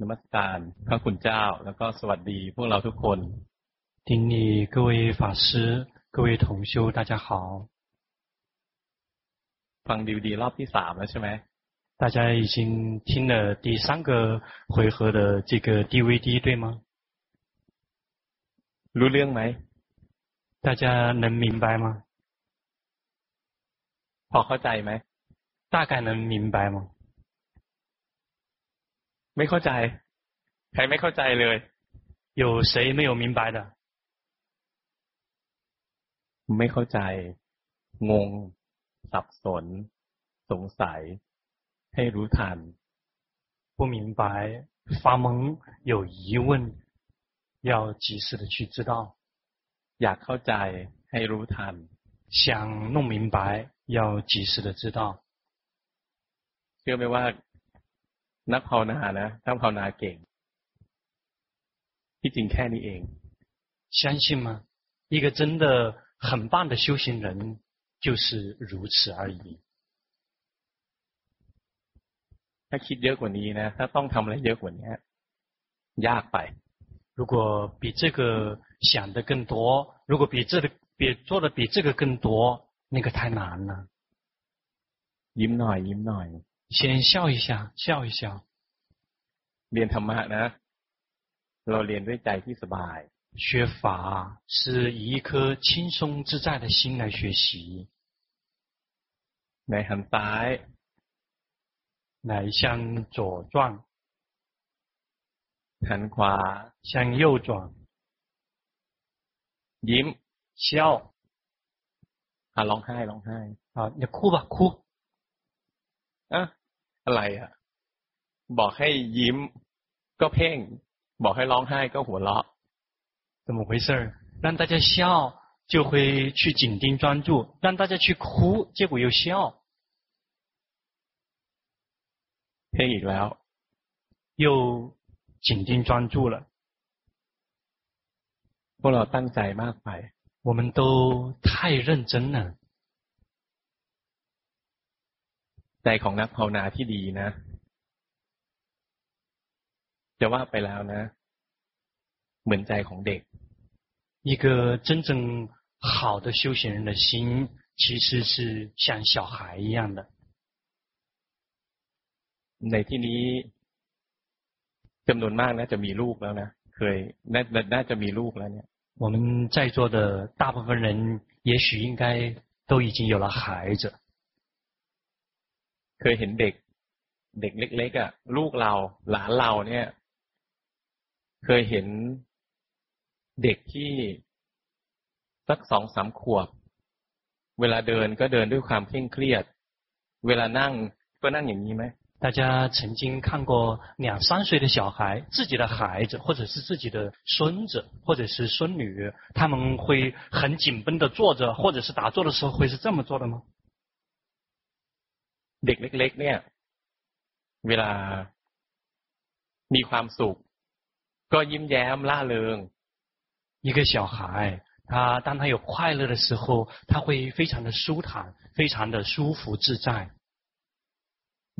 นมัสการพระคุณเจ้า แล้วก็สวัสดีพวกเราทุกคน顶礼各位法师，各位同修，大家好。ฟังดีดีรอบที่สามแล้วใช่ไหม大家已经听了第三个回合的这个 DVD，对吗？รู้เรื่องไหม大家能明白吗？พอเข้าใจไหม大概能明白吗？ ไม่เข้าใจ ใครไม่เข้าใจเลย 有谁没有明白的？ไม่เข้าใจ งง สับสน สงสัย ให้รู้ทัน不明白、发懵、有疑问，要及时的去知道。อยากเข้าใจ ให้รู้ทัน想弄明白，要及时的知道。เชื่อไหมว่า นักภาวนานะถ้าภาวนาเก่งที่จริงแค่นี้เอง相信吗？一个真的很棒的修行人就是如此而已。ถ้าคิดเยอะกว่านี้นะถ้าต้องทำอะไรเยอะกว่านี้ยากไป如果比这个想的更多，如果比这个比做的比这个更多，那个太难了。ยิ้มหน่อยยิ้มหน่อย先笑一下，笑一笑。 เรียนธรรมะนะเราเรียนด้วยใจที่สบาย学法是以一颗轻松自在的心来学习。来向ซ้来向左转。向ขวา向右转。ยิ้ม笑。啊，ร้องไห้ร้องไห้啊，你哭吧，哭。啊。อะไรอ่ะบอกให้ยิ้ม ก็เพ่งบอกให้ร้องไห้ก็หัวเราะ怎么回事让大家笑就会去紧盯专注让大家去哭结果又笑เพ่งอีกแล้ว又紧盯专注了พวกเราตั้งใจมากไป我们都太认真了ใจของนักภาวนาที่ดีนะ จะว่าไปแล้วนะ เหมือนใจของเด็ก一个真正好的修行人的心，其实是像小孩一样的。ในที่นี้จำนวนมากนะจะมีลูกแล้วนะเคยน่าน่าจะมีลูกแล้วเนี่ย我们在座的大部分人，也许应该都已经有了孩子。เคยเห็นเด็ก เด็กเล็กๆอ่ะลูกเราหลานเราเนี่ย เคยเห็นเด็กที่สักสองสามขวบ เวลาเดินก็เดินด้วยความเคร่งเครียด เวลานั่งก็นั่งอย่างนี้ไหม大家曾经看过两三岁的小孩，自己的孩子，或者是自己的孙子，或者是孙女，他们会很紧绷的坐着，或者是打坐的时候会是这么做的吗？เด็กเล็กๆเนี่ย เวลา มีความสุข ก็ยิ้มแย้มล่าเริง一个小孩，他当他有快乐的时候，他会非常的舒坦，非常的舒服自在。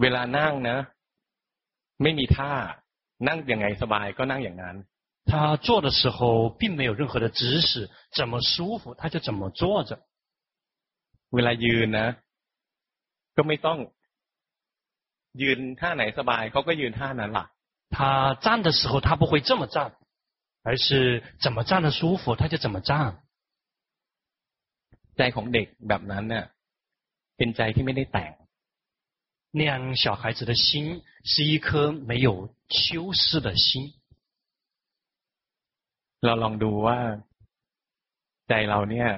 เวลานั่งนะไม่มีท่านั่งยังไงสบายก็นั่งอย่างนั้น他坐的时候并没有任何的姿势，怎么舒服他就怎么坐着。เวลายืนนะก็ไม่ต้องยืนท่าไหนสบายเขาก็ยืนท่านั้นล่ะ 他站的时候他不会这么站，而是怎么站的舒服他就怎么站。ใจของเด็กแบบนั้นเนี่ยเป็นใจที่ไม่ได้แต่ง那样小孩子的心是一颗没有修饰的心。เราลองดูว่าใจเราเนี่ย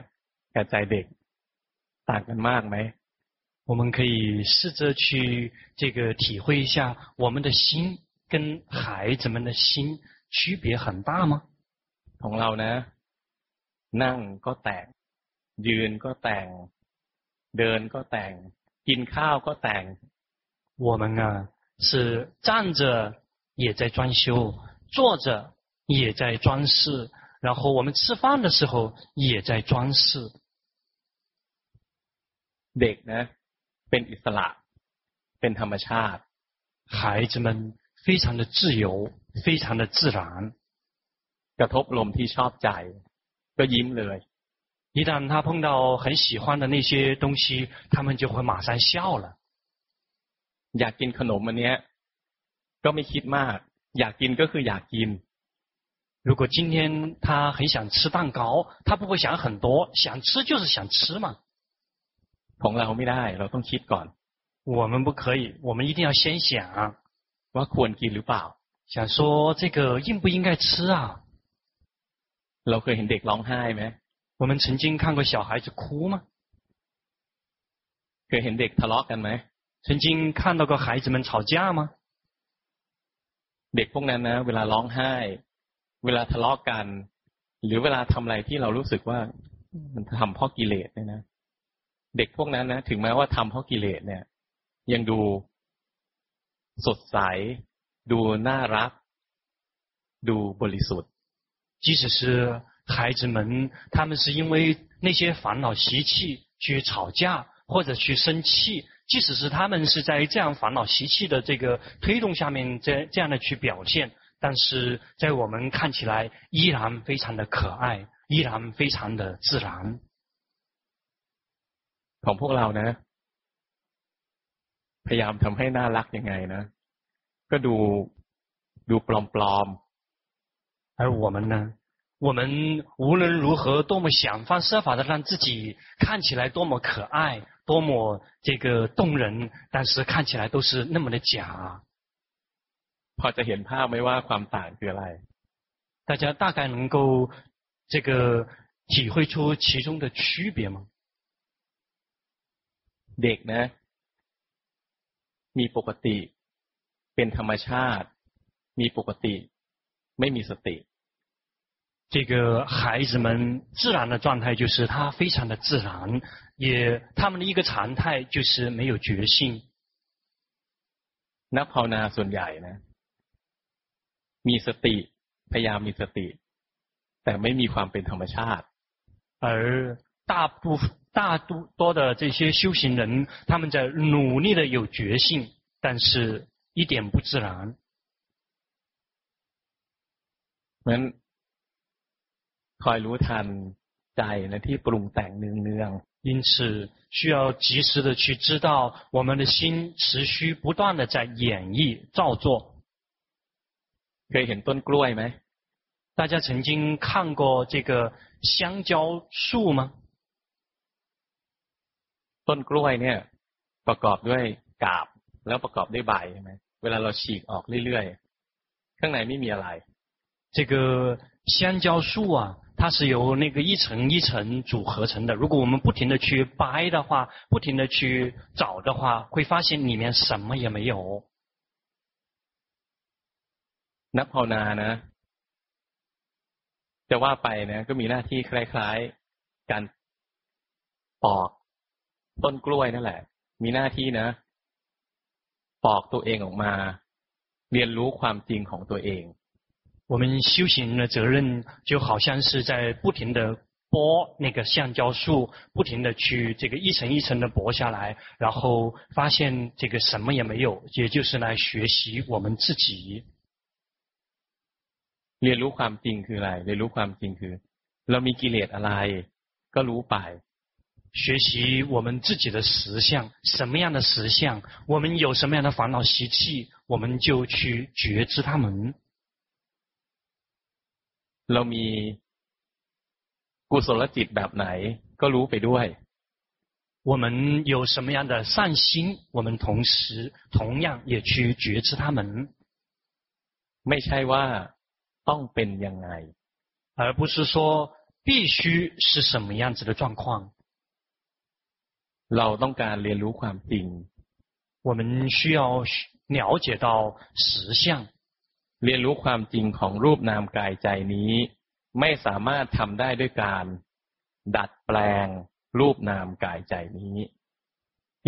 กับใจเด็กต่างกันมากไหม我们可以试着去这个体会一下，我们的心 跟孩子们的心区别很大吗？ของเรานะนั่งก็แต่งยืนก็แต่งเดินก็แต่งกินข้าวก็แต่ง我们啊是站着也在专修，坐着也在装饰，然后我们吃饭的时候也在装饰。เด็กนะเป็นอิสระเป็นธรรมชาติ孩子们 非常的自由，非常的自然。กระทบลมที่ชอบใจก็ยิ้มเลย。一旦他碰到很喜欢的那些东西，他们就会马上笑了。อยากกินขนมอันเนี้ยก็ไม่คิดมาก อยากกินก็คืออยากกิน。如果今天他很想吃蛋糕，他不会想很多，想吃就是想吃嘛。ของเราไม่ได้，เราต้องคิดก่อน。我们不可以，我们一定要先想， ว่าควรกินหรือเปล่า。想说这个应不应该吃啊？เราเคยเห็นเด็กร้องไห้ไหม？我们曾经看过小孩子哭吗？เคยเห็นเด็กทะเลาะกันไหม？曾经看到过孩子们吵架吗？เด็กพวกนั้นนะเวลาร้องไห้เวลาทะเลาะกัน หรือเวลาทำอะไรที่เรารู้สึกว่ามันทำเพราะกิเลสเนี่ยนะ เด็กพวกนั้นนะถึงแม้ว่าทำเพราะกิเลสเนี่ย ยังดู สดใส ดูน่ารัก ดูบริสุทธิ์即使是孩子们，他们是因为那些烦恼习气去吵架或者去生气，即使是他们是在这样烦恼习气的这个推动下面，这这样的去表现。但是在我们看起来依然非常的可爱，依然非常的自然。ของพวกเรานะ พยายามทำให้น่ารักยังไงนะก็ดูดูปลอมๆ。而我们呢，我们无论如何多么想方设法的让自己看起来多么可爱，多么这个动人，但是看起来都是那么的假。พอจะเห็นภาพไหมว่าความต่างคืออะไร？大家大概能够这个体会出其中的区别吗？เด็กนะ มีปกติเป็นธรรมชาติมีปกติไม่มีสติ。这个孩子们自然的状态就是他非常的自然，也他们的一个常态就是没有觉性。นักภาวนาส่วนใหญ่นะมีสติพยายามมีสติ แต่ไม่มีความเป็นธรรมชาติ而大部 大多的这些修行人，他们在努力的有觉性，但是一点不自然。เหมือนคอยรู้ทันใจนะที่ปรุงแต่งเนืองๆ因此，需要及时的去知道，我们的心持续不断的在演绎造作。เคยเห็นต้นกล้วยไหม大家曾经看过这个香蕉树吗？ ต้นกล้วยเนี่ยประกอบด้วยกาบแล้วประกอบด้วยใบใช่ไหมเวลาเราฉีกออกเรื่อยๆข้างในไม่มีอะไร这个香蕉树啊，它是由那个一层一层组合成的。如果我们不停的去掰的话，不停的去找的话，会发现里面什么也没有。นักภาวนานะจะว่าไปนะก็มีหน้าที่คล้ายๆการปอก ต้นกล้วยนั่นแหละ มีหน้าที่นะ ปอกตัวเองออกมา เรียนรู้ความจริงของตัวเอง 我们修行的责任就好像是在不停的剥那个橡胶树，不停的去这个一层一层的剥下来，然后发现这个什么也没有，也就是来学习我们自己。เรียนรู้ความจริงคืออะไรเรียนรู้ความจริงคือเรามีกิเลสอะไรก็รู้ไป 学习我们自己的实相，什么样的实相，我们有什么样的烦恼习气，我们就去觉知他们。เรามีกุศลจิตแบบไหนก็รู้ไปด้วย我们有什么样的善心，我们同时同样也去觉知他们。ไม่ใช่ว่าต้องเป็นยังไง而不是说必须是什么样子的状况。 เราต้องการเรียนรู้ความจริง我们需要了解到实相。เรียนรู้ความจริงของรูปนามกายใจนี้ ไม่สามารถทำได้ด้วยการ ดัดแปลงรูปนามกายใจนี้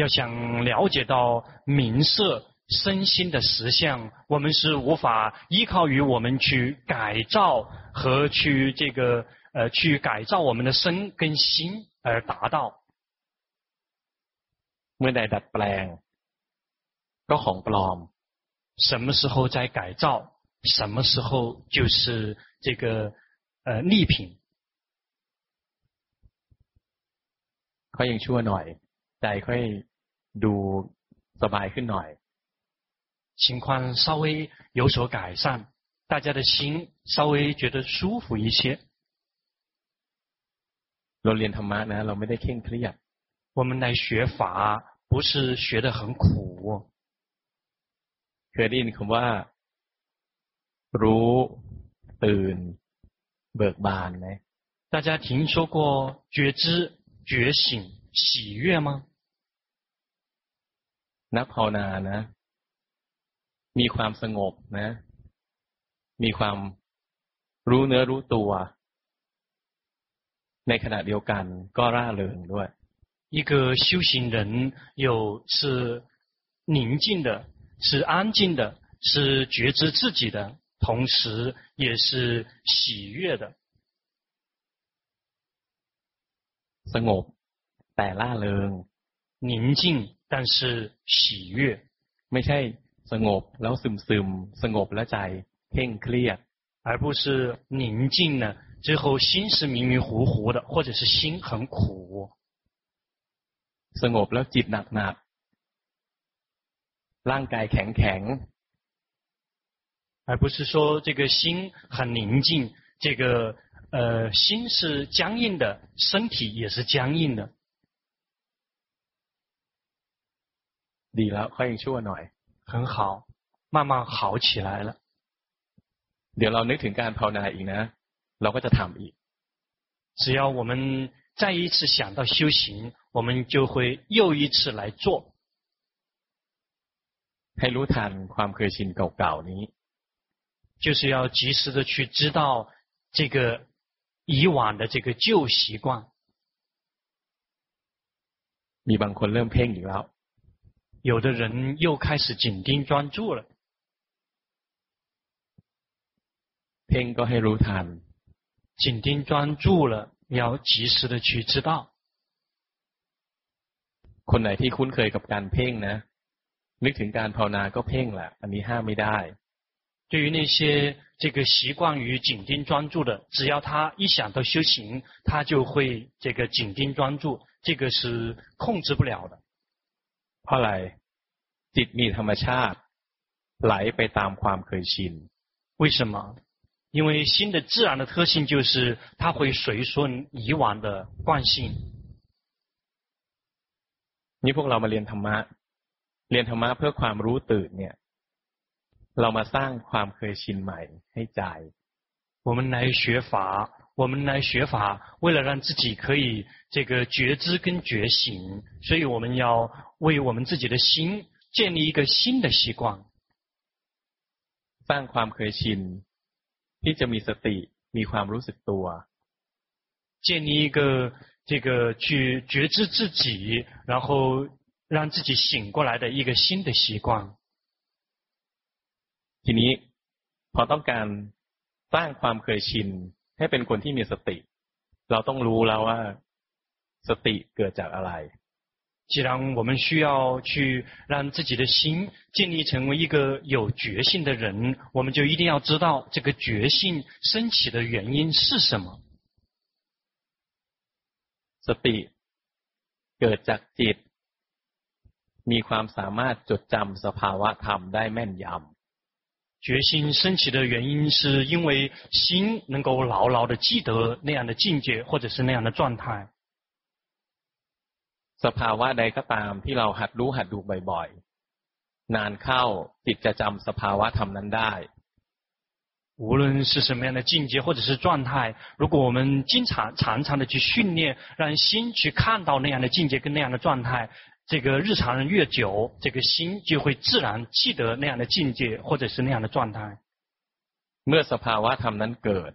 要想了解到明色。身心的实相，我们是无法依靠于我们去改造和去这个呃去改造我们的身跟心而达到。 เมื่อใดดัดแปลงก็ของปลอม 什么时候在改造，什么时候就是这个呃逆品。เขายังชั่วหน่อยใจค่อยดูสบายขึ้นหน่อย情况稍微有所改善，大家的心稍微觉得舒服一些。เราเรียนธรรมะนะเราไม่ได้เคร่งเครียด 我们来学法，不是学得很苦。เคยได้ยินคำว่า รู้ตื่น เบิกบานไหม大家听说过觉知、觉醒、喜悦吗？นักภาวนานะมีความสงบนะ มีความรู้เนื้อรู้ตัว ในขณะเดียวกันก็ร่าเริงด้วย 一个修行人有是宁静的，是安静的，是觉知自己的，同时也是喜悦的。สงบแต่ร่าเริง宁静但是喜悦，ไม่ใช่สงบแล้วซึมซึมสงบแล้วใจเคร่งเครียด而不是宁静了之后心是迷迷糊糊的，或者是心很苦。 สงบแล้วจิตหนักหนักร่างกายแข็งแข็ง而不是说这个心很宁静，这个呃心是僵硬的，身体也是僵硬的。ดีแล้วค่อยยังชั่วหน่อย很好，慢慢好起来了。เดี๋ยวเรานึกถึงการภาวนาอีกนะเราก็จะทำอีก只要我们再一次想到修行。 我们就会又一次来做。ให้รู้ทันความเคยชินเก่าๆนี้，就是要及时的去知道这个以往的这个旧习惯。มีบางคนเริ่มเพ่งอีกแล้ว，有的人又开始紧盯专注了。เพ่งก็ให้รู้ทัน，紧盯专注了，要及时的去知道。 คนไหนที่คุ้นเคยกับการเพ่งนะนึกถึงการภาวนาก็เพ่งแหละอันนี้ห้ามไม่ได้对于那些这个习惯于紧盯专注的，只要他一想到修行，他就会这个紧盯专注，这个是控制不了的。เพราะอะไรจิตมีธรรมชาติไหลไปตามความเคยชิน为什么？因为心的自然的特性就是它会随顺以往的惯性。 นี่พวกเรามาเรียนธรรมะ เรียนธรรมะเพื่อความรู้ตื่นเนี่ย เรามาสร้างความเคยชินใหม่ให้ใจ我们来学法，我们来学法，为了让自己可以这个觉知跟觉醒，所以我们要为我们自己的心建立一个新的习惯。สร้างความเคยชินที่จะมีสติมีความรู้สึกตัว建立一个。 这个去觉知自己，然后让自己醒过来的一个新的习惯。ทีนี้พอต้องการสร้างความเคยชินให้เป็นคนที่มีสติ เราต้องรู้แล้วว่าสติเกิดจากอะไร。既然我们需要去让自己的心建立成为一个有觉性的人，我们就一定要知道这个觉性升起的原因是什么。 สติเกิดจากจิต มีความสามารถจดจำสภาวะธรรมได้แม่นยำ觉性升起的原因是因为心能够牢牢的记得那样的境界，或者是那样的状态。สภาวะใดก็ตามที่เราหัดรู้หัดดูบ่อยๆ นานเข้าจิตจะจำสภาวะธรรมนั้นได้ 无论是什么样的境界或者是状态，如果我们经常常常的去训练，让心去看到那样的境界跟那样的状态，这个日常人越久，这个心就会自然记得那样的境界或者是那样的状态。เมื่อสภาวะธรรมนั้นเกิด，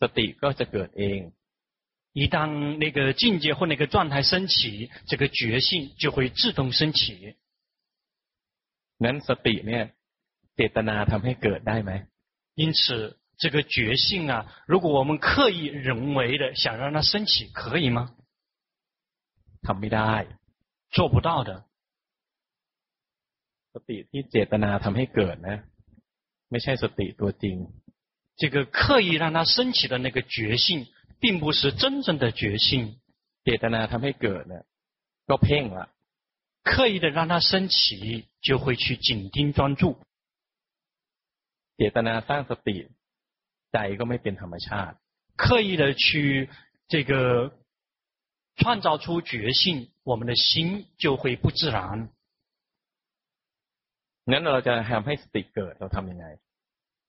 สติก็จะเกิดเอง。一当那个境界或那个状态升起，这个觉性就会自动升起。นั้นสติเนี่ยเจตนาทำให้เกิดได้ไหม 因此，这个觉性啊，如果我们刻意人为的想让它升起，可以吗？ทำไม่ได้，做不到的。 สติที่เจตนาทำให้เกิดนะ ไม่ใช่สติตัวจริง这个刻意让它升起的那个觉性，并不是真正的觉性。เจตนาทำให้เกิดเนี่ยก็เพ่งละ刻意的让它升起，就会去紧盯专注。 เจตนาสร้างสติใจก็ไม่เป็นธรรมชาติ。刻意的去这个创造出觉性，我们的心就会不自然。งั้นเราจะทำให้สติเกิดเราทำยังไง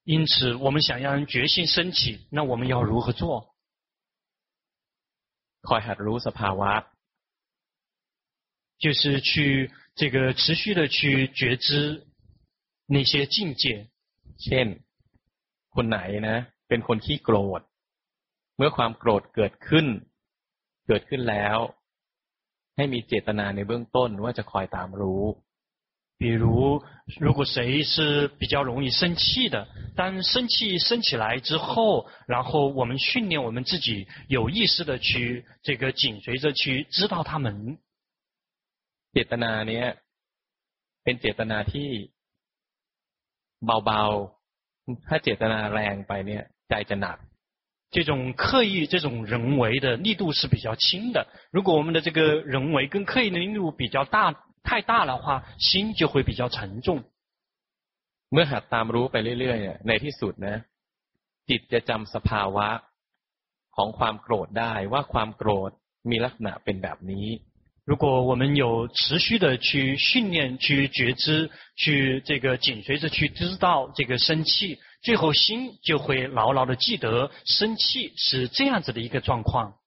因此，我们想让觉性升起，那我们要如何做？คอยหัดรู้สภาวะ，就是去这个持续的去觉知那些境界。 เช่น，คนไหนนะเป็นคนขี้โกรธเมื่อความโกรธเกิดขึ้น เกิดขึ้นแล้ว ให้มีเจตนาในเบื้องต้นว่าจะคอยตามรู้比如，如果谁是比较容易生气的，当生气升起来之后，然后我们训练我们自己有意识的去这个紧随着去知道他们。เจตนาเนี้ยเป็นเจตนาที่ เบาๆถ้าเจตนาแรงไปเนี่ยใจจะหนัก。这种刻意、这种人为的力度是比较轻的。如果我们的这个人为跟刻意的力度比较大。太大的话，心就会比较沉重。เมื่อหัดตามรู้ไปเรื่อยๆในที่สุดนะจิตจะจำสภาวะของความโกรธได้ว่าความโกรธมีลักษณะเป็นแบบนี้。 如果我们有持续的去训练、去觉知、去这个紧随着去知道这个生气，最后心就会牢牢的记得生气是这样子的一个状况。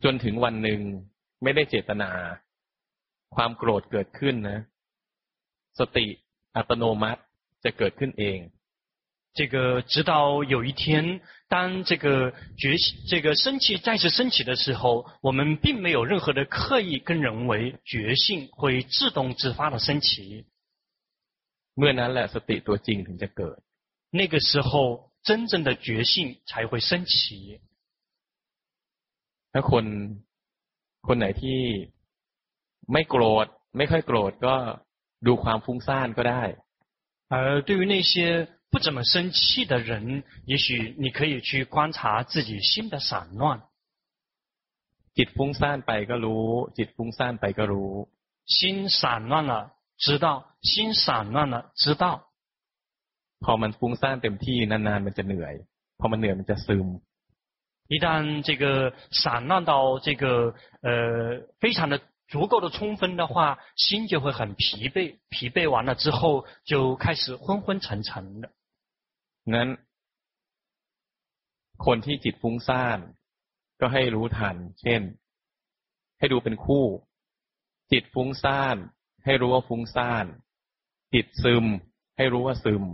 จนถึงวันหนึ่งไม่ได้เจตนาความโกรธเกิดขึ้นนะสติอัตโนมัติจะเกิดขึ้นเอง 这个直到有一天，当这个觉这个生气再次升起的时候，我们并没有任何的刻意跟人为，觉性会自动自发的升起。เมื่อนั้นแหละสติตัวจริงถึงจะเกิด。那个时候，真正的觉性才会升起。ถ้าคนคนไหนที่ไม่โกรธไม่ค่อยโกรธก็ดูความฟุ้งซ่านก็ได้而对于那些 不怎么生气的人，也许你可以去观察自己心的散乱。จิตฟุ้งซ่านไปก็รู้จิตฟุ้งซ่านไปก็รู้心散乱了知道心散乱了知道พอมันฟุ้งซ่านเต็มที่นานๆมันจะเหนื่อยพอมันเหนื่อยมันจะซึม一旦这个散乱到这个呃非常的足够的充分的话，心就会很疲惫，疲惫完了之后就开始昏昏沉沉的。 งั้นคนที่จิตฟุ้งซ่านก็ให้รู้ทัน เช่น ให้ดูเป็นคู่ จิตฟุ้งซ่านให้รู้ว่าฟุ้งซ่านจิตซึมให้รู้ว่าซึม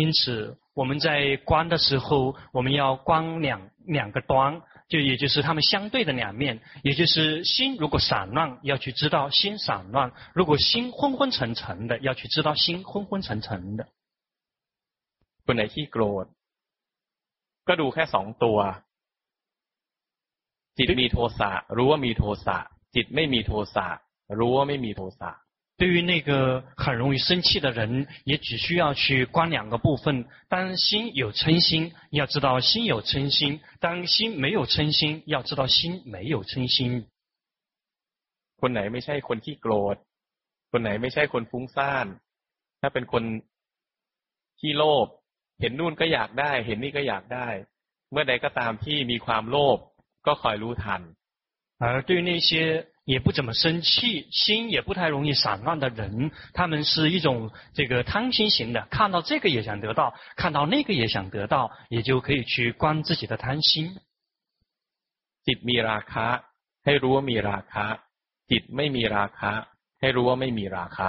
因此我们在观的时候，我们要观两两个端。就也就是他们相对的两面，也就是心如果散乱，要去知道心散乱；如果心昏昏沉沉的，要去知道心昏昏沉沉的。 คนไหนขี้โกรธก็ดูแค่สองตัวจิตมีโทสะรู้ว่ามีโทสะจิตไม่มีโทสะรู้ว่าไม่มีโทสะ对于那个很容易生气的人，也只需要去观两个部分。当心有嗔心，要知道心有嗔心；当心没有嗔心，要知道心没有嗔心。คนไหนไม่ใช่คนขี้โกรธคนไหนไม่ใช่คนฟุ้งซ่านถ้าเป็นคนขี้โลภ เห็นนู่นก็อยากได้ เห็นนี่ก็อยากได้ เมื่อใดก็ตามที่มีความโลภก็คอยรู้ทัน而对于那些也不怎么生气，心也不太容易散乱的人，他们是一种这个贪心型的，看到这个也想得到，看到那个也想得到，也就可以去观自己的贪心。จิตมีราคะให้รู้ว่ามีราคะจิตไม่มีราคะให้รู้ว่าไม่มีราคะ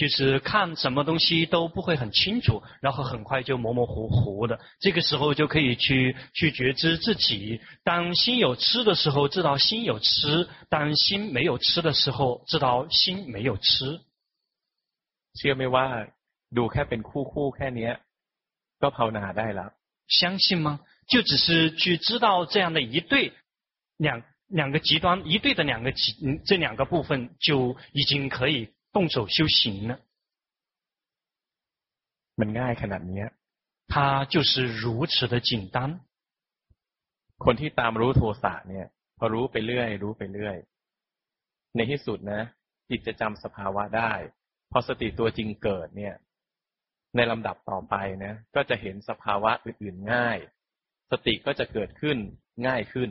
就是看什么东西都不会很清楚，然后很快就模模糊糊的。这个时候就可以去去觉知自己。当心有吃的时候，知道心有吃；当心没有吃的时候，知道心没有吃。เชื่อไหมว่าดูแค่เป็นคู่คู่แค่เนี้ยก็ภาวนาได้แล้ว相信吗？就只是去知道这样的一对两两个极端一对的两个极这两个部分就已经可以 动手修行了。มันง่ายขนาดนี้它就是如此的简单。คนที่ตามรู้โทสะเนี่ยพอรู้ไปเรื่อยรู้ไปเรื่อยในที่สุดนะจิตจะจำสภาวะได้พอสติตัวจริงเกิดเนี่ยในลำดับต่อไปนะก็จะเห็นสภาวะอื่นๆง่ายสติก็จะเกิดขึ้นง่ายขึ้น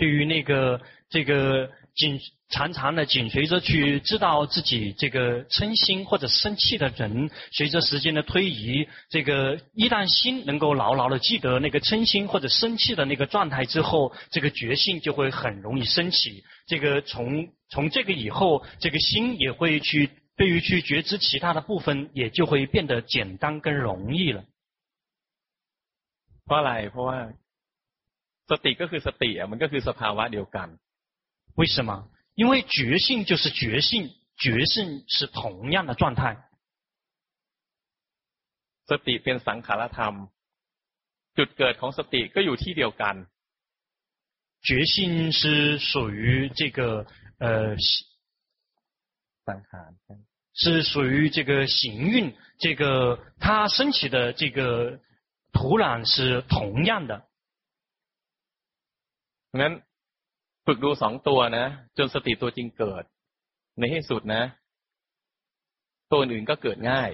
对于那个这个 紧常常的紧随着去知道自己这个嗔心或者生气的人，随着时间的推移，这个一旦心能够牢牢的记得那个嗔心或者生气的那个状态之后，这个觉性就会很容易升起。这个从从这个以后，这个心也会去对于去觉知其他的部分，也就会变得简单更容易了。เพราะอะไรเพราะว่าสติก็คือสติอ่ะมันก็คือสภาวะเดียวกัน 为什么？因为觉性就是觉性，觉性是同样的状态。สติเป็นสังขารธรรม จุดเกิดของสติก็อยู่ที่เดียวกัน觉性是属于这个呃สังขาร是属于这个行运，这个它升起的这个土壤是同样的。งั้น ฝึกดูสองตัวนะจนสติตัวจริงเกิด ในที่สุดนะ ตัวอื่นก็เกิดง่าย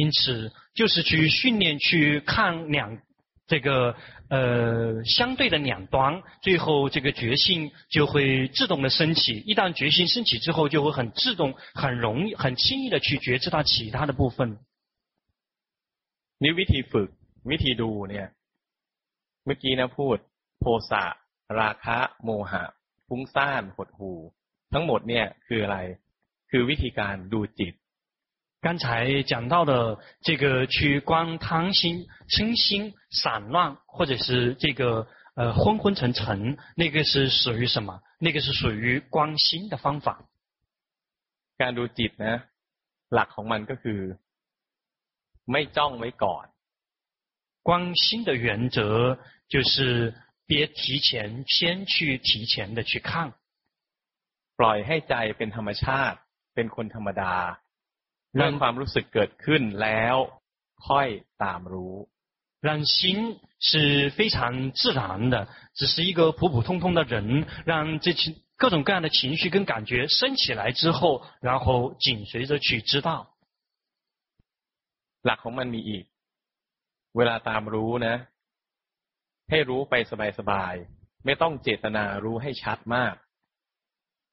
因此就是去训练去看两这个呃相对的两端，最后这个觉性就会自动的升起。一旦觉性升起之后，就会很自动、很容易、很轻易的去觉知到其他的部分。นี่วิธีฝึกวิธีดูเนี่ยเมื่อกี้นะพูดโทสะ ราคะโมหะฟุ้งซ่านหดหู่ทั้งหมดเนี่ยคืออะไร คือวิธีการดูจิต刚才讲到的这个去观贪心、嗔心、散乱，或者是这个呃昏昏沉沉，那个是属于什么？那个是属于观心的方法。การดูจิตนะหลักของมันก็คือ ไม่จ้องไว้ก่อน观心的原则就是。 别提前，先去提前的去看。ปล่อยให้ใจเป็นธรรมชาติ เป็นคนธรรมดาเรื่องความรู้สึกเกิดขึ้นแล้วค่อยตามรู้让心是非常自然的，只是一个普普通通的人，让这些各种各样的情绪跟感觉升起来之后，然后紧随着去知道。หลักของมันมีอีก เวลาตามรู้นะ ให้รู้ไปสบายๆไม่ต้องเจตนารู้ให้ชัดมาก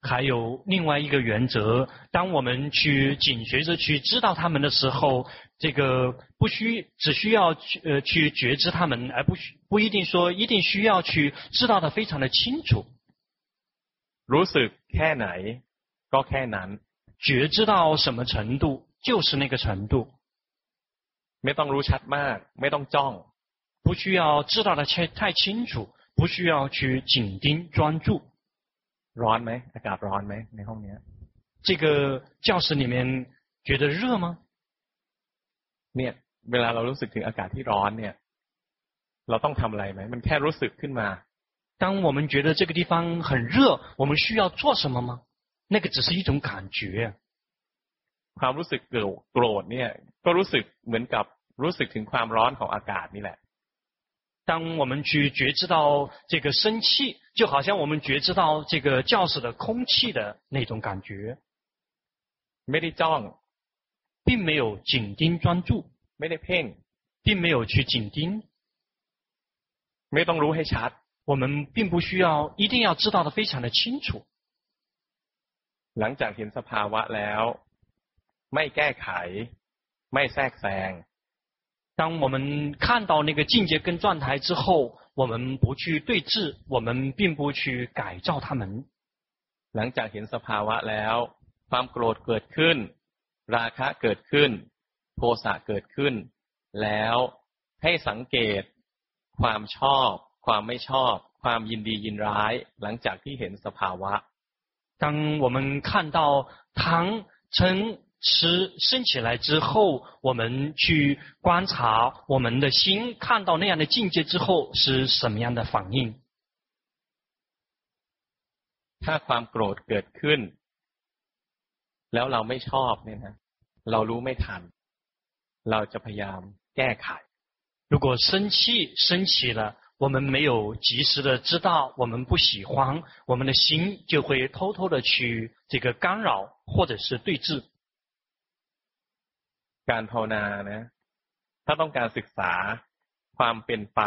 还有另外一个原则，当我们去紧随着去知道他们的时候，这个不需只需要去呃去觉知他们，而不需不一定说一定需要去知道的非常的清楚。รู้สึกแค่ไหนก็แค่นั้น觉知到什么程度就是那个程度，ไม่ต้องรู้ชัดมาก ไม่ต้องจ้อง。 不需要知道的太太清楚，不需要去紧盯专注。ร้อนไหมอากาศร้อนไหมในห้องนี้这个教室里面觉得热吗？เนี่ยเวลาเรารู้สึกถึงอากาศที่ร้อนเนี่ยเราต้องทำอะไรไหมมันแค่รู้สึกขึ้นมา当我们觉得这个地方很热，我们需要做什么吗？那个只是一种感觉。ความรู้สึกโกรธเนี่ยก็รู้สึกเหมือนกับรู้สึกถึงความร้อนของอากาศนี่แหละ 当我们去觉知到这个生气，就好像我们觉知到这个教室的空气的那种感觉。没得装，并没有紧盯专注。没得拼，并没有去紧盯。没ต้องรู้ให้ชัด。我们并不需要一定要知道的非常的清楚。หลังจากเห็นสภาวะแล้ว ไม่แก้ไข ไม่แทรกแซง 当我们看到那个境界跟状态之后，我们不去对峙，我们并不去改造他们。หลังจากเห็นสภาวะแล้วความโกรธเกิดขึ้น ราคะเกิดขึ้น โทสะเกิดขึ้น แล้วให้สังเกต ความชอบ ความไม่ชอบ ความยินดียินร้าย หลังจากที่เห็นสภาวะ当我们看到糖、嗔、 痴升起来之后，我们去观察我们的心，看到那样的境界之后是什么样的反应？ถ้าความโกรธเกิดขึ้น แล้วเราไม่ชอบเนี่ยนะเรารู้ไม่ทัน เราจะพยายามแก้ไข如果生气升起了，我们没有及时的知道我们不喜欢，我们的心就会偷偷的去这个干扰或者是对峙。 การภาวนานะถ้าต้องการศึกษาความเป็นไป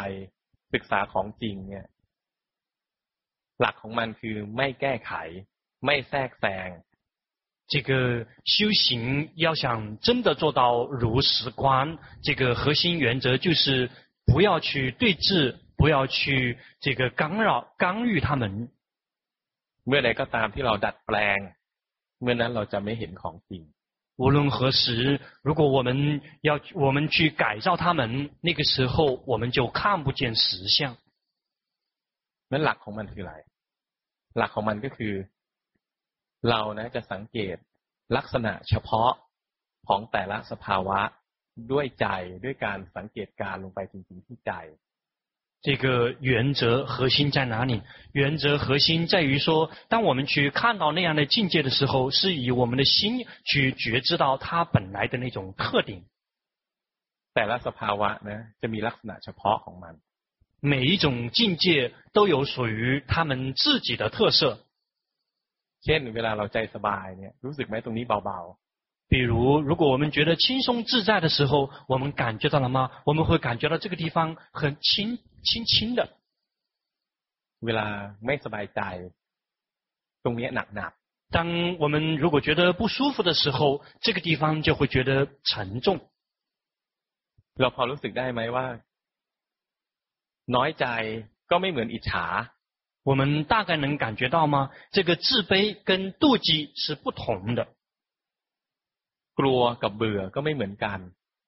ศึกษาของจริงเนี่ยหลักของมันคือไม่แก้ไข ไม่แทรกแซง这个修行要想真的做到如实观，这个核心原则就是不要去对峙。不要去这个干扰、干预他们。เมื่อใดก็ตามที่เราดัดแปลงเมื่อนั้นเราจะไม่เห็นของจริง。 无论何时，如果我们要我们去改造他们，那个时候我们就看不见实相。นั้นหลักของมันคืออะไรหลักของมันก็คือ เรานะจะสังเกตลักษณะเฉพาะของแต่ละสภาวะด้วยใจด้วยการสังเกตการลงไปจริงๆที่ใจ 这个原则核心在哪里？原则核心在于说，当我们去看到那样的境界的时候，是以我们的心去觉知到它本来的那种特点。แต่ละสภาวะ呢，จะมีลักษณะเฉพาะของมัน。每一种境界都有属于他们自己的特色。เช่นเวลาเราใจสบายเนี่ยรู้สึกไหมตรงนี้เบาๆ比如，如果我们觉得轻松自在的时候，我们感觉到了吗？我们会感觉到这个地方很轻 轻轻的。เวลาไม่สบายใจตรงนี้หนักหนัก。当我们如果觉得不舒服的时候，这个地方就会觉得沉重。เราพอรู้สึกได้ไหมว่าน้อยใจก็ไม่เหมือนอิจฉา。我们大概能感觉到吗？这个自卑跟妒忌是不同的。กลัวกับเบื่อก็ไม่เหมือนกัน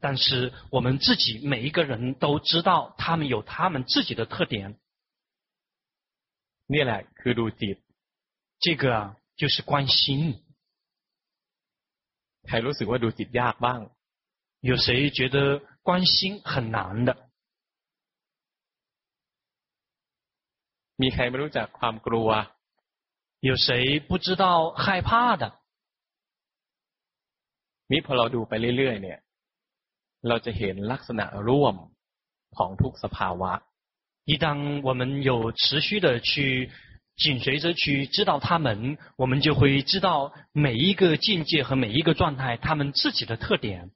但是我们自己每一个人都知道他们有他们自己的特点。นี่แหละคือดูจิต，这个啊就是观心。ใครรู้สึกว่าดูจิตยากบ้าง？有谁觉得观心很难的？มีใครไม่รู้จักความกลัว？有谁不知道害怕的？นี่พอเราดูไปเรื่อยๆเนี่ย เราจะเห็นลักษณะร่วมของทุกสภาวะ一当我们有持续的去紧随着去知道他们，我们就会知道每一个境界和每一个状态，他们自己的特点。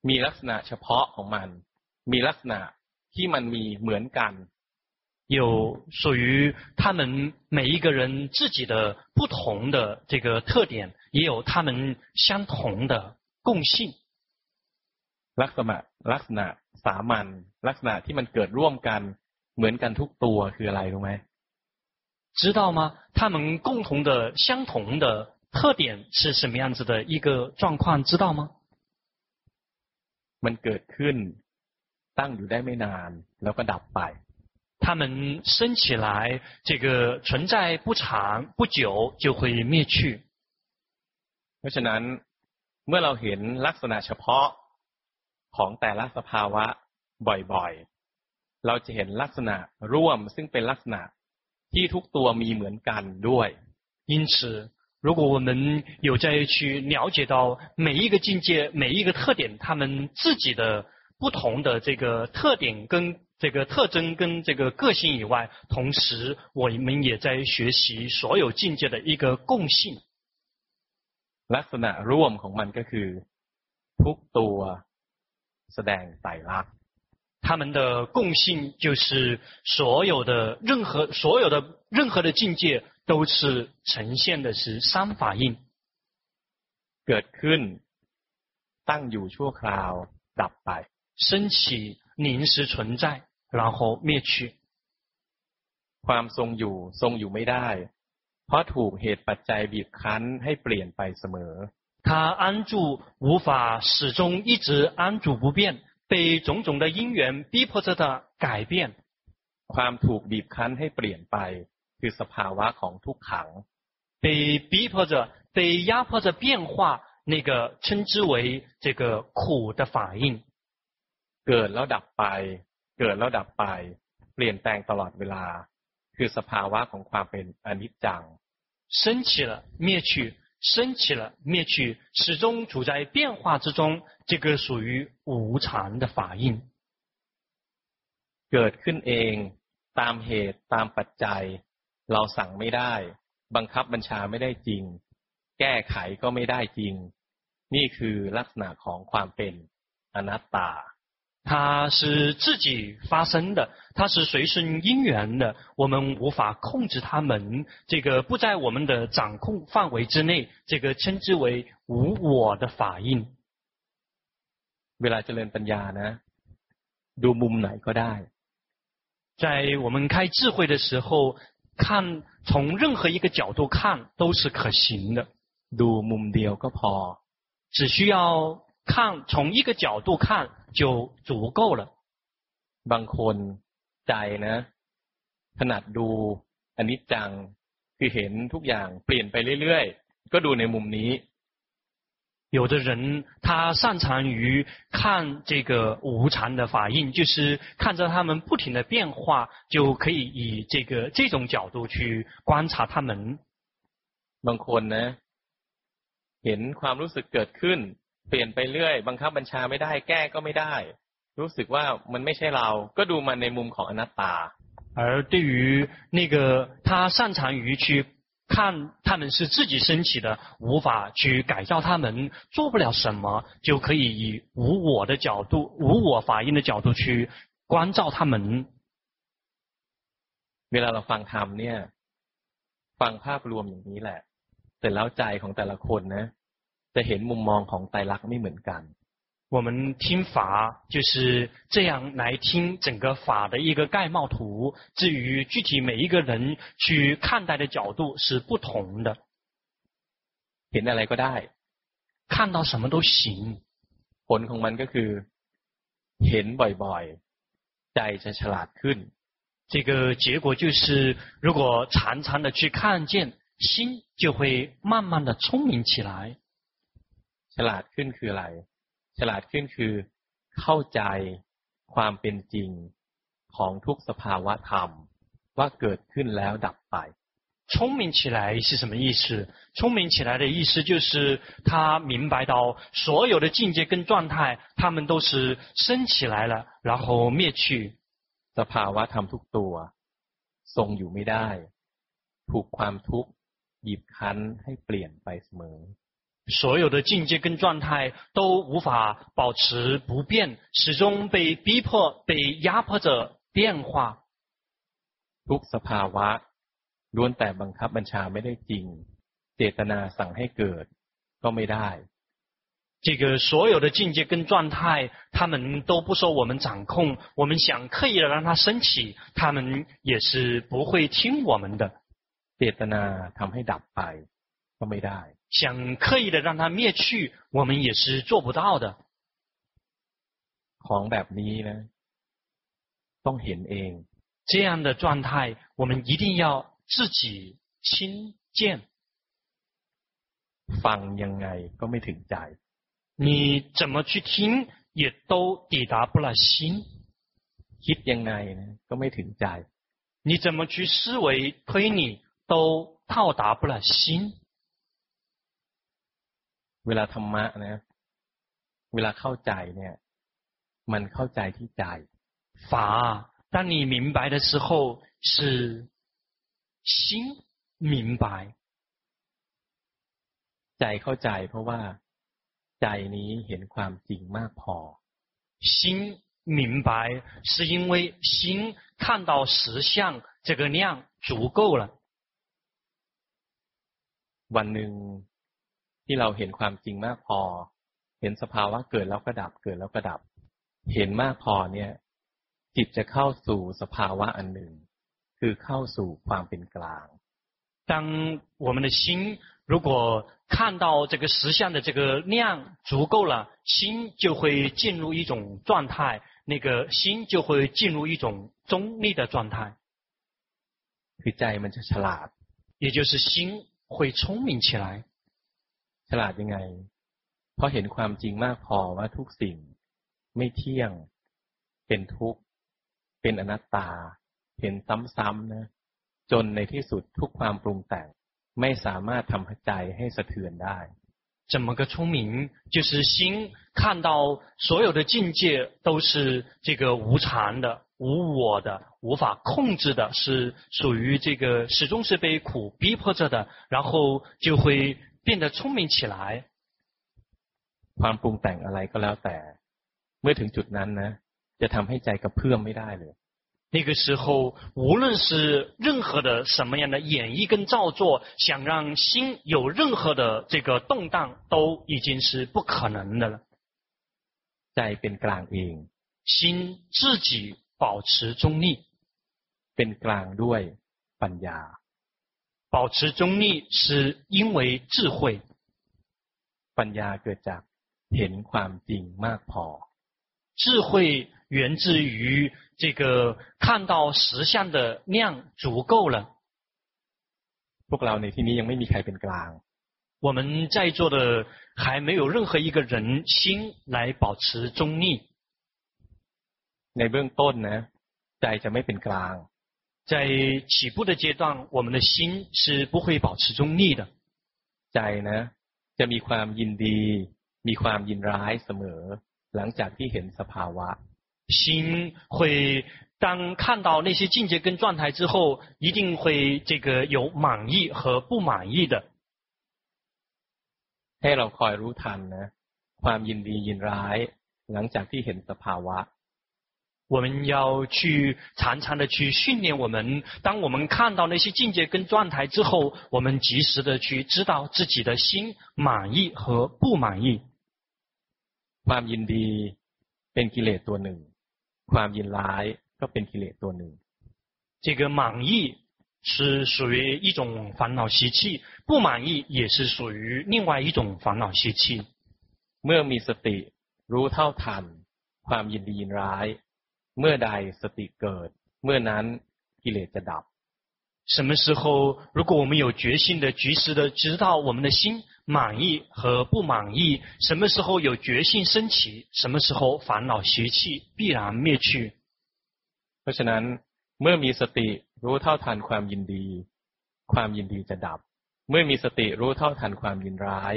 มีลักษณะเฉพาะของมัน มีลักษณะที่มันมีเหมือนกัน有属于他们每一个人自己的不同的这个特点，也有他们相同的共性。 ลักษณะลักษณะสามัญลักษณะที่มันเกิดร่วมกันเหมือนกันทุกตัวคืออะไรรู้ไหม知道吗？他们共同的相同的特点是什么样子的一个状况？知道吗？มันเกิดขึ้นตั้งอยู่ได้ไม่นานแล้วก็ดับไป他们生起来，这个存在不长不久就会灭去。เพราะฉะนั้นเมื่อเราเห็นลักษณะเฉพาะ ของแต่ละสภาวะบ่อยๆเราจะเห็นลักษณะร่วมซึ่งเป็นลักษณะที่ทุกตัวมีเหมือนกันด้วย因此如果我们有在去了解到每一个境界每一个特点他们自己的不同的这个特点跟这个特征跟这个个性以外，同时我们也在学习所有境界的一个共性。 ลักษณะร่วมของมันก็คือ ทุกตัว แสดงไตรลักษณ์他们的共性就是所有的任何所有的任何的境界都是呈现的是三法印。เกิดขึ้นตั้งอยู่ชั่วคราวดับไป升起临时存在然后灭去ความทรงอยู่ทรงอยู่ไม่ได้เพราะถูกเหตุปัจจัยบีบคั้นให้เปลี่ยนไปเสมอ 他安住无法始终一直安住不变被种种的因缘逼迫着的改变，ความถูกบีบคั้นให้เปลี่ยนไปคือสภาวะของทุกขัง被逼迫着、被压迫着变化，那个称之为这个苦的法印。เกิดแล้วดับไป เกิดแล้วดับไป เปลี่ยนแปลงตลอดเวลา คือสภาวะของความเป็นอนิจจัง升起了，灭去。 升起了，灭去，始终处在变化之中。这个属于无常的法印。เกิดขึ้นเองตามเหตุตามปัจจัย เราสั่งไม่ได้ บังคับบัญชาไม่ได้จริง แก้ไขก็ไม่ได้จริง นี่คือลักษณะของความเป็นอนัตตา 它是自己发生的，它是随顺因缘的，我们无法控制它们，这个不在我们的掌控范围之内，这个称之为无我的法印。เวลาเจริญปัญญานะ ดูมุมไหนก็ได้。在我们开智慧的时候，看从任何一个角度看都是可行的。ดูมุมเดียวก็พอ，只需要看从一个角度看。 就足够了。บางคนใจนะถนัดดูอนิจจังคือเห็นทุกอย่างเปลี่ยนไปเรื่อยๆก็ดูในมุมนี้有的人他擅长于看这个无常的法印，就是看着他们不停的变化，就可以以这个这种角度去观察他们。บางคนนะเห็นความรู้สึกเกิดขึ้น เปลี่ยนไปเรื่อยบังคับบัญชาไม่ได้แก้ก็ไม่ได้ รู้สึกว่ามันไม่ใช่เรา ก็ดูมันในมุมของอนัตตา而对于那个他擅长于去看他们是自己升起的，无法去改造他们，做不了什么，就可以以无我的角度、无我法印的角度去关照他们。เวลาเราฟังธรรมเนี่ยฟังภาพรวมอย่างนี้แหละแต่แล้วใจของแต่ละคนนะ จะเห็นมุมมองของไตรลักษณ์ไม่เหมือนกัน我们听法就是这样来听整个法的一个概貌图。至于具体每一个人去看待的角度是不同的。เห็นอะไรก็ได้，看到什么都行。ผลของมันก็คือเห็นบ่อยๆใจจะฉลาดขึ้น。这个结果就是，如果常常的去看见，心就会慢慢的聪明起来。 ฉลาดขึ้นคืออะไร ฉลาดขึ้นคือเข้าใจความเป็นจริงของทุกสภาวะธรรมว่าเกิดขึ้นแล้วดับไป聪明起来是什么意思？聪明起来的意思就是他明白到所有的境界跟状态，他们都是升起来了，然后灭去。สภาวะธรรมทุกตัวทรงอยู่ไม่ได้ ถูกความทุกข์บีบคั้นให้เปลี่ยนไปเสมอ 所有的境界跟状态都无法保持不变，始终被逼迫、被压迫着变化。ทุกสภาวะล้วนแต่บังคับบัญชาไม่ได้จริง เจตนาสั่งให้เกิดก็ไม่ได้。这个所有的境界跟状态，他们都不受我们掌控。我们想刻意的让它升起，他们也是不会听我们的。เจตนาทำให้ดับไปก็ไม่ได้。 想刻意的让它灭去，我们也是做不到的。ของแบบนี้นะต้องเห็นเอง。这样的状态，我们一定要自己亲见。ฟังยังไงก็ไม่ถึงใจ。你怎么去听，也都抵达不了心。คิดยังไง呢，ก็ไม่ถึงใจ。你怎么去思维推理，都到达不了心。 เวลาธรรมะนะเวลาเข้าใจเนี่ยมันเข้าใจที่ใจ法当你明白的时候是心明白 ใจเข้าใจเพราะว่าใจนี้เห็นความจริงมากพอ心明白，是因为心看到实相这个量足够了。วันหนึ่ง ที่เราเห็นความจริงมากพอ เห็นสภาวะเกิดแล้วก็ดับเกิดแล้วก็ดับ เห็นมากพอเนี่ย จิตจะเข้าสู่สภาวะอันหนึ่ง คือเข้าสู่ความเป็นกลาง当我们的心如果看到这个实相的这个量足够了，心就会进入一种状态，那个心就会进入一种中立的状态。也就是心会聪明起来。 ฉลาดยังไงเพราะเห็นความจริงมากพอว่าทุกสิ่งไม่เที่ยง เป็นทุกข์ เป็นอนัตตา เห็นซ้ำๆนะจนในที่สุดทุกความปรุงแต่งไม่สามารถทำใจให้สะเทือนได้怎么个聪明？就是心看到所有的境界都是这个无常的、无我的、无法控制的，是属于这个始终是被苦逼迫着的，然后就会 变得聪明起来。ความปรุงแต่งอะไรก็แล้วแต่ เมื่อถึงจุดนั้นนะ จะทำให้ใจกระเพื่อมไม่ได้เลย那个时候，无论是任何的什么样的演绎跟造作，想让心有任何的这个动荡，都已经是不可能的了。在เป็นกลางเอง心自己保持中立，เป็นกลางด้วยปัญญา。 保持中立是因为智慧。ปัญญาเกิดจากเห็นความจริงมากพอ。智慧源自于。这个看到实相的量足够了。พวกเราในที่นี้ยังไม่มีใครเป็นกลาง。我们在座的还没有任何一个人心来保持中立。ในเบื้องต้นนะใจจะไม่เป็นกลาง。 在起步的阶段，我们的心是不会保持中立的。ใจนะจะมีความยินดี มีความยินร้ายเสมอ หลังจากที่เห็นสภาวะ心会当看到那些境界跟状态之后，一定会这个有满意和不满意的。ให้เราคอยรู้ทันนะความยินดียินร้ายหลังจากที่เห็นสภาวะ。 我们要去常常的去训练我们，当我们看到那些境界跟状态之后，我们及时的去知道自己的心满意和不满意。ความยินดีเป็นกิเลสตัวหนึ่งความยินร้ายก็เป็นกิเลสตัวหนึ่ง这个满意是属于一种烦恼习气，不满意也是属于另外一种烦恼习气。เมื่อมีสติรู้เท่าทันความยินดียินร้าย เมื่อใดสติเกิด เมื่อนั้นกิเลสจะดับ。什么时候，如果我们有决心的、及时的知道我们的心。满意和不满意，什么时候有觉性升起，什么时候烦恼习气必然灭去。เพราะฉะนั้นเมื่อมีสติรู้เท่าทันความยินดี ความยินดีจะดับ เมื่อมีสติรู้เท่าทันความยินร้าย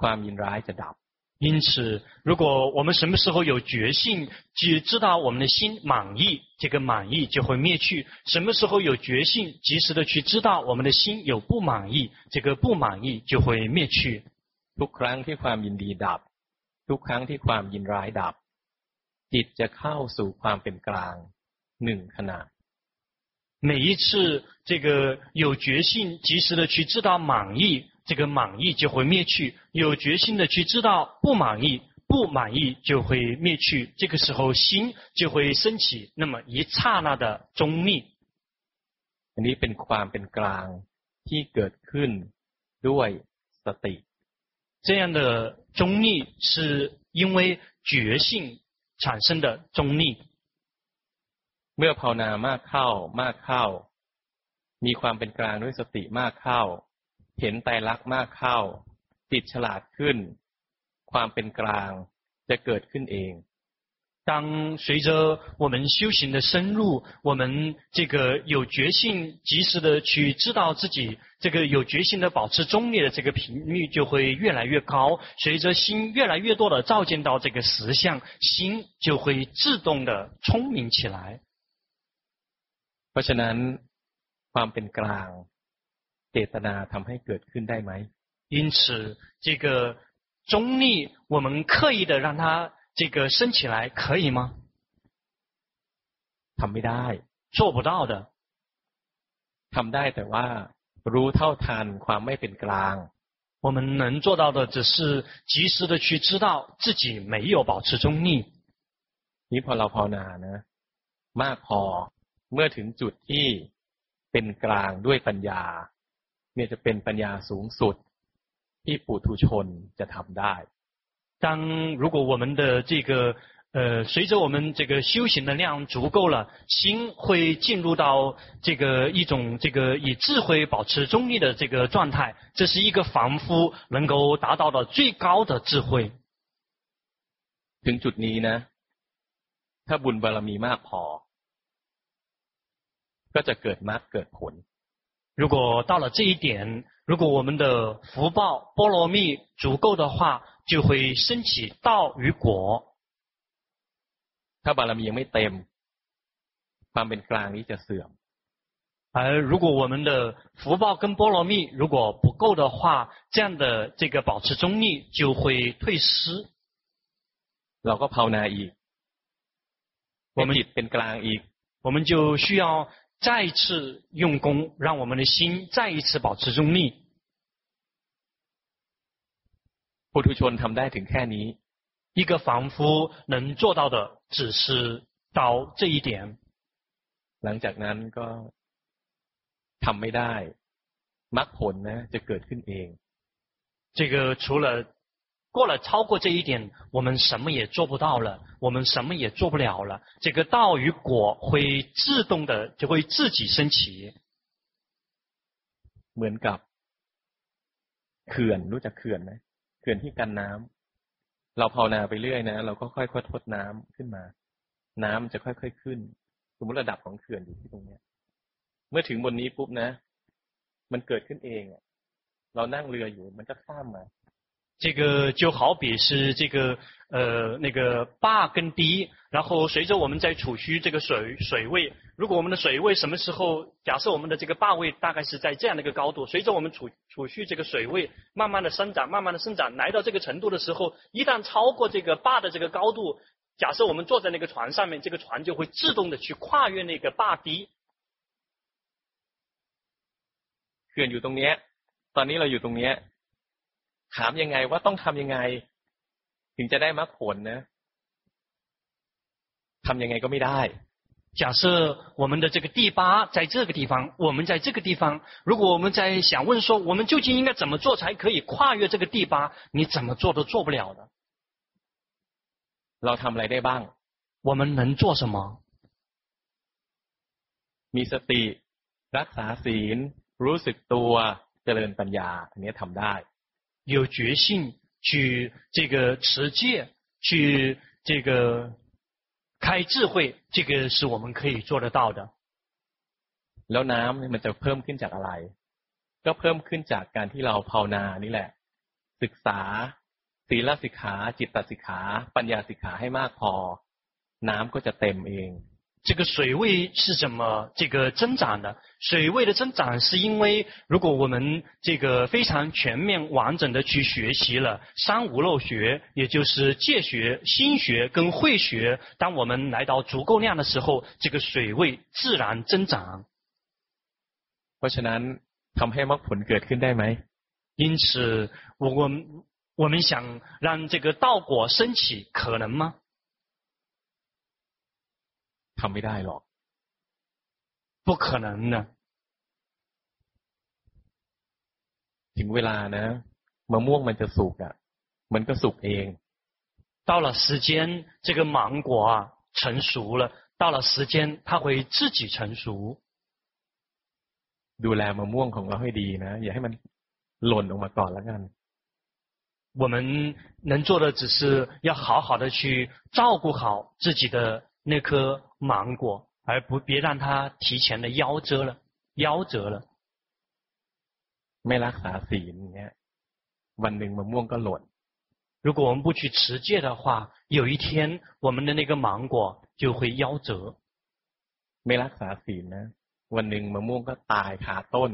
ความยินร้ายจะดับ。 因此，如果我们什么时候有觉性，就知道我们的心满意，这个满意就会灭去；什么时候有觉性，及时的去知道我们的心有不满意，这个不满意就会灭去。ทุกครั้งที่ความยินดีดับ ทุกครั้งที่ความยินร้ายดับ จิตจะเข้าสู่ความเป็นกลางหนึ่งขณะ。每一次这个有觉性，及时的去知道满意。 这个满意就会灭去，有决心的去知道不满意，不满意就会灭去，这个时候心就会升起那么一刹那的中立。อันนี้เป็นความเป็นกลางที่เกิดขึ้นด้วยสติ。这样的中立是因为觉性产生的中立。เมื่อภาวนามากเข้ามากเข้า มีความเป็นกลางด้วยสติมากเข้า เห็นไตรลักษณ์มากเข้าจิตฉลาดขึ้น ความเป็นกลางจะเกิดขึ้นเอง当随着我们修行的深入，我们这个有决心，及时的去知道自己这个有决心的保持中立的这个频率就会越来越高。随着心越来越多的照见到这个实相，心就会自动的聪明起来。เพราะฉะนั้นความเป็นกลาง เจตนาทำให้เกิดขึ้นได้ไหม 因此，这个中立，我们刻意的让它这个升起来，可以吗？ทำไม่ได้ 做不到的。ทำได้แต่ว่ารู้เท่าทันความไม่เป็นกลาง 我们能做到的，只是及时的去知道自己没有保持中立。นี่พอเราภาวนานะ มากพอเมื่อถึงจุดที่เป็นกลางด้วยปัญญา เนี่ยจะเป็นปัญญาสูงสุด ที่ปุถุชนจะทำได้ 当如果我们的这个呃，随着我们这个修行的量足够了，心会进入到这个一种这个以智慧保持中立的这个状态，这是一个凡夫能够达到的最高的智慧。ถึงจุดนี้นะ ถ้าบุญบารมีมากพอ ก็จะเกิดมรรคเกิดผล。 如果到了这一点，如果我们的福报波罗蜜足够的话，就会升起道与果。ถ้าบารมียังไม่เต็ม ความเป็นกลางนี้จะเสื่อม。而如果我们的福报跟波罗蜜如果不够的话，这样的这个保持中立就会退失。เราก็ภาวนาอีก我们จิตเป็นกลางอีก我们就需要 再一次用功，让我们的心再一次保持中立。ปุถุชนทำได้ถึงแค่นี้。一个凡夫能做到的，只是到这一点。หลังจากนั้นก็ทำไม่ได้มรรคผล呢จะเกิดขึ้นเอง。这个除了 过了超过这一点，我们什么也做不到了，我们什么也做不了了。这个道与果会自动的就会自己升起。เหมือนกับเขื่อนรู้จักเขื่อนไหมเขื่อนที่กันน้ำเราภาวนาไปเรื่อยนะเราก็ค่อยๆทดน้ำขึ้นมา น้ำจะค่อยๆขึ้น สมมติระดับของเขื่อนอยู่ที่ตรงเนี้ย เมื่อถึงบนนี้ปุ๊บนะ มันเกิดขึ้นเองเรานั่งเรืออยู่มันก็ข้ามมา 这个就好比是这个呃那个坝跟堤，然后随着我们在储蓄这个水水位，如果我们的水位什么时候，假设我们的这个坝位大概是在这样的一个高度，随着我们储储蓄这个水位慢慢的生长，慢慢的生长，来到这个程度的时候，一旦超过这个坝的这个高度，假设我们坐在那个船上面，这个船就会自动的去跨越那个坝堤。เขื่อนอยู่ตรงนี้ตอนนี้เราอยู่ตรงนี้ ถามยังไงว่าต้องทำยังไง ถึงจะได้มรรคผล呢ทำยังไงก็ไม่ได้假设我们的这个第八在这个地方，我们在这个地方，如果我们在想问说，我们究竟应该怎么做才可以跨越这个第八？你怎么做都做不了的。เราทำอะไรได้บ้าง我们能做什么？มีสติรักษาศีลรู้สึกตัวเจริญปัญญาอันนี้ทำได้ 有决心去这个持戒，去这个开智慧，这个是我们可以做得到的。แล้วน้ำมันจะเพิ่มขึ้นจากอะไร ก็เพิ่มขึ้นจากการที่เราภาวนานี่แหละ ศึกษาศีลสิกขา จิตสิกขา ปัญญาสิกขาให้มากพอ น้ำก็จะเต็มเอง 这个水位是怎么这个增长的？水位的增长是因为，如果我们这个非常全面完整的去学习了三无漏学，也就是戒学、心学跟慧学，当我们来到足够量的时候，这个水位自然增长。เพราะฉะนั้นทำให้มรรคผลเกิดขึ้นได้ไหม？因此，我我们我们想让这个道果升起，可能吗？ ทำไม่ได้หรอก不可能呢ถึงเวลานะมะม่วงมันจะสุกอ่ะมันก็สุกเอง到了时间这个芒果啊成熟了到了时间它会自己成熟ดูแลมะม่วงของเราให้ดีนะอย่าให้มันหล่นออกมาก่อนแล้วกัน我们能做的只是要好好的去照顾好自己的 那颗芒果，而不别让它提前的夭折了，夭折了。ไม่รักษาศีลเนี่ยวันหนึ่งมะม่วงก็หล่น如果我们不去持戒的话，有一天我们的那个芒果就会夭折。ไม่รักษาศีลนะวันหนึ่งมะม่วงก็ตายคาต้น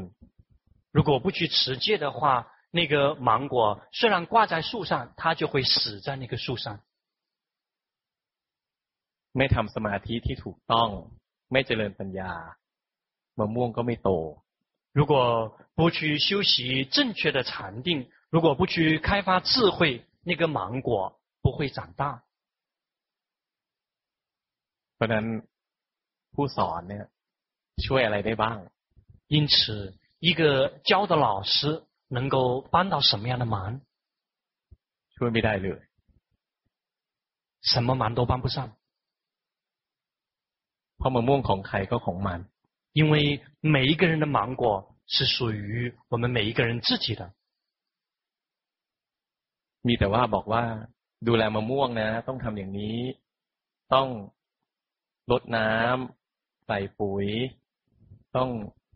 如果不去持戒的话， 那个芒果虽然挂在树上，它就会死在那个树上。 ไม่ทำสมาธิที่ถูกต้องไม่เจริญปัญญามะม่วงก็ไม่โต如果不去修习正确的禅定，如果不去开发智慧，那个芒果不会长大。เพราะนั้นผู้สอนเนี่ยช่วยอะไรได้บ้าง？因此，一个教的老师能够帮到什么样的忙？ช่วยไม่ได้เลย。什么忙都帮不上。 เพราะมะม่วงของใครก็ของมัน。因为每一个人的芒果是属于我们每一个人自己的。มีแต่ว่าบอกว่าดูแลมะม่วงนะต้องทำอย่างนี้ต้องรดน้ำใส่ปุ๋ยต้อง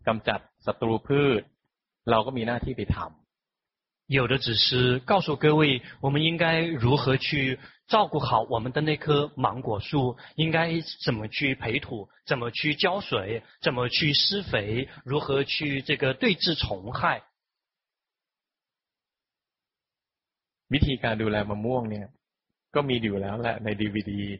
กำจัดศัตรูพืชเราก็มีหน้าที่ไปทำ 有的只是告诉各位，我们应该如何去照顾好我们的那棵芒果树，应该怎么去培土，怎么去浇水，怎么去施肥，如何去这个对治虫害。วิธีการดูแลมะม่วงเนี่ยก็มีอยู่แล้วแหละใน DVD。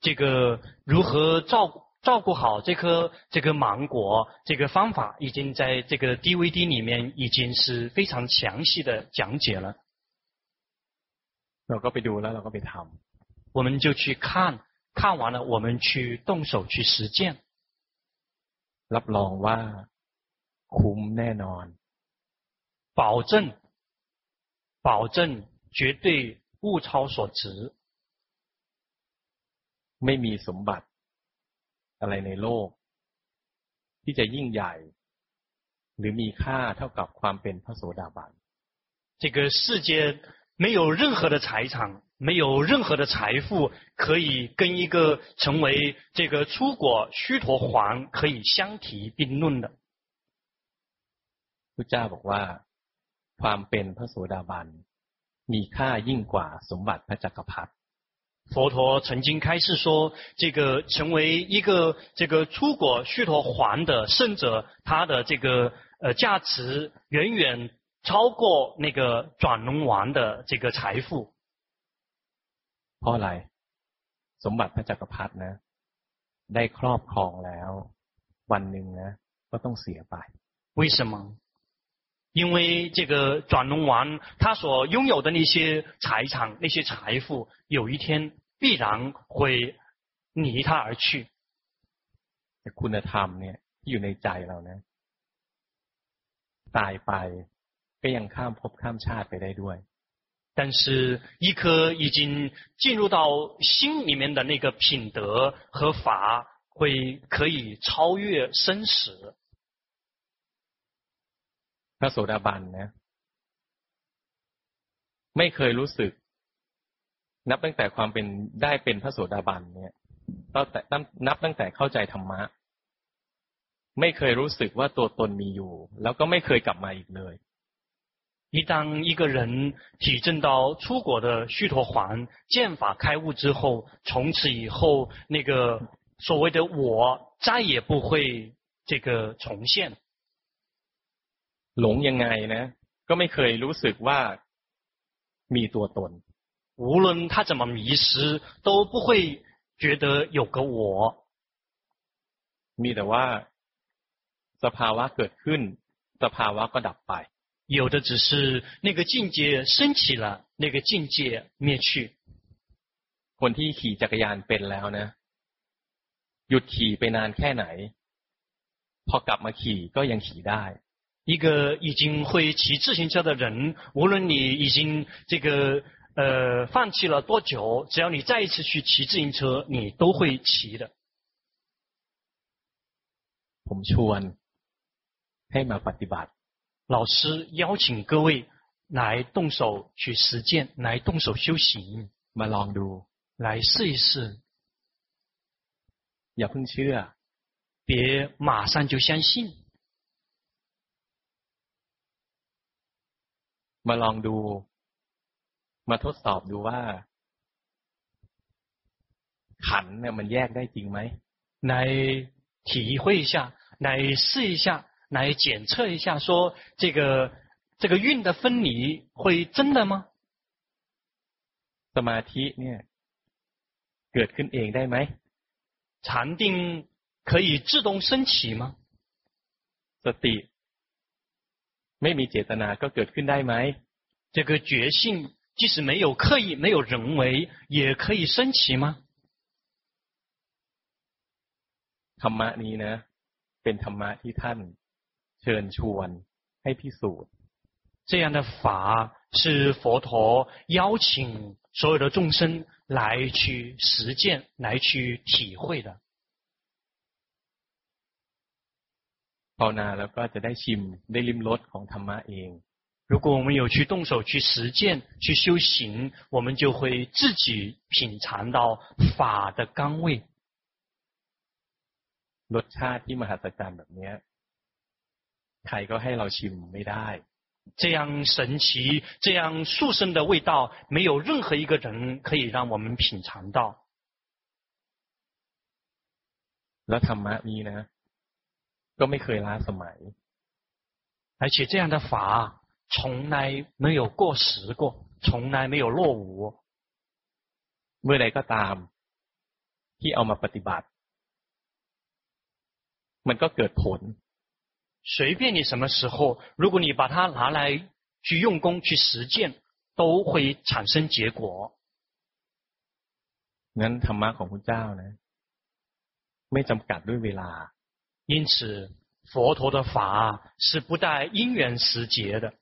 这个如何照顾？ 照顾好这颗这个芒果，这个方法已经在这个 DVD 里面已经是非常详细的讲解了。我们就去看，看完了我们去动手去实践。保证，保证绝对物超所值。没มีสมบัติ อะไรในโลกที่จะยิ่งใหญ่หรือมีค่าเท่ากับความเป็นพระโสดาบัน这个世界没有任何的财产，没有任何的财富可以跟一个成为这个初果须陀洹可以相提并论的。พระเจ้าบอกว่าความเป็นพระโสดาบันมีค่ายิ่งกว่าสมบัติพระจักรพรรดิ 佛陀曾经开示说，这个成为一个这个初果须陀洹的圣者，他的这个呃价值远远超过那个转轮王的这个财富。เพราะอะไรสมบัติพระจักรพรรดินะได้ครอบครองแล้ววันหนึ่งนะก็ต้องเสียไป为什么？ 因为这个转轮王他所拥有的那些财产、那些财富，有一天。必然会离他而去。คุณธรรมเนี่ยที่อยู่ในใจเรานะตายไปก็ยังข้ามภพข้ามชาติไปได้ด้วย。但是，一颗已经进入到心里面的那个品德和法，会可以超越生死。 พระโสดาบันนะไม่เคยรู้สึกนับตั้งแต่ความเป็นได้เป็นพระโสดาบันเนี่ยตั้งแต่นับตั้งแต่เข้าใจธรรมะ ไม่เคยรู้สึกว่าตัวตนมีอยู่ แล้วก็ไม่เคยกลับมาอีกเลย一当一个人体证到初果的须陀洹见法开悟之后，从此以后，那个所谓的我再也不会这个重现。 หลงยังไงนะก็ไม่เคยรู้สึกว่ามีตัวตน无论他怎么迷失，都不会觉得有个我。มีแต่ว่าสภาวะเกิดขึ้นสภาวะก็ดับไป有的只是那个境界升起了，那个境界灭去。คนที่ขี่จักรยานเป็นแล้วนะหยุดขี่ไปนานแค่ไหนพอกลับมาขี่ก็ยังขี่ได้ 一个已经会骑自行车的人，无论你已经这个。呃，放弃了多久？只要你再一次去骑自行车，你都会骑的。ผมชวนให้มาปฏิบัติ。老师邀请各位来动手去实践，来动手修行。มาลองดู，来试一试。อย่าเพิ่งเชื่อ，别马上就相信。 มาลองดู。มาทดสอบดูว่าขันเนี่ยมันแยกได้จริงไหม来体会一下，来试一下，来检测一下，说这个 这个蕴的分离会真的吗？สมาธิเนี่ยเกิดขึ้นเองได้ไหม禅定可以自动升起吗？สติ ไม่มีเจตนาก็เกิดขึ้นได้ไหม这个觉性即使没有刻意、没有人为，也可以升起吗？ธรรมะนี้นะเป็นธรรมะที่ท่านเชิญชวนให้พิสูจน์这样的法是佛陀邀请所有的众生来去实践、来去体会的。 ภาวนาแล้วก็จะได้ชิมได้ลิ้มรสของธรรมะเอง如果我们有去动手去实践、去修行，我们就会自己品尝到法的甘味。รสชาติที่มหัศจรรย์แบบนี้ใครก็ให้เราชิมไม่ได้这样神奇、这样殊胜的味道，没有任何一个人可以让我们品尝到。แล้วธรรมะนี้นะ ก็ไม่เคยล้าสมัย而且这样的法从来没有过时过，从来没有落伍。เมื่อใดก็ตามที่เอามาปฏิบัติมันก็เกิดผล随便你什么时候，如果你把它拿来去用功去实践，都会产生结果。งั้นธรรมะของพระเจ้านะไม่จำกัดด้วยเวลา 因此，佛陀的法是不带因缘时节的。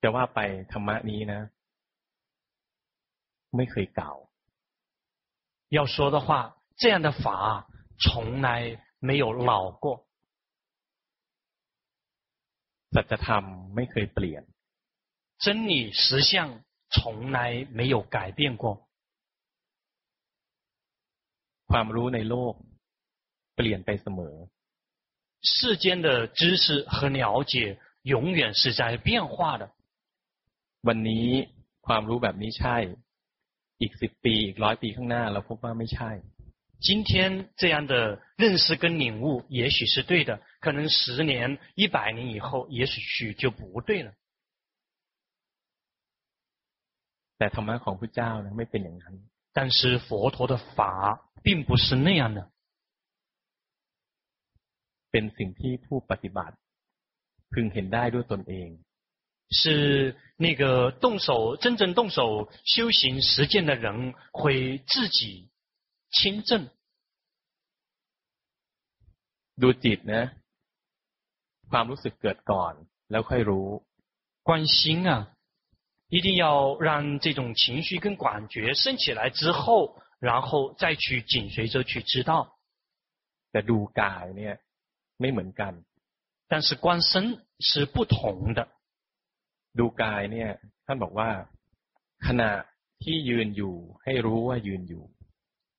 จะว่าไปธรรมะนี้นะไม่เคยเก่า要说的话，这样的法从来没有老过。สัจธรรมไม่เคยเปลี่ยน真理实相从来没有改变过。 ความรู้ในโลกเปลี่ยนไปเสมอ世间的知识和了解永远是在变化的。วันนี้ความรู้แบบนี้ใช่ อีกสิบปีอีกร้อยปีข้างหน้าเราพบว่าไม่ใช่今天这样的认识跟领悟也许是对的，可能十年、一百年以后，也许就不对了。แต่ธรรมะของพระเจ้า呢ไม่เป็นอย่างนั้น 但是佛陀的法并不是那样的。เป็นสิ่งที่ผู้ปฏิบัติพึงเห็นได้ด้วยตนเอง是那个动手真正动手修行实践的人会自己。亲证，ดูจิตนะความรู้สึกเกิดก่อนแล้วค่อยรู้观心啊， 一定要让这种情绪跟感觉升起来之后，然后再去紧随着去知道。แต่ดูกายเนี่ยไม่เหมือนกัน，但是观身是不同的。ดูกายเนี่ยท่านบอกว่าขณะที่ยืนอยู่ให้รู้ว่ายืนอยู่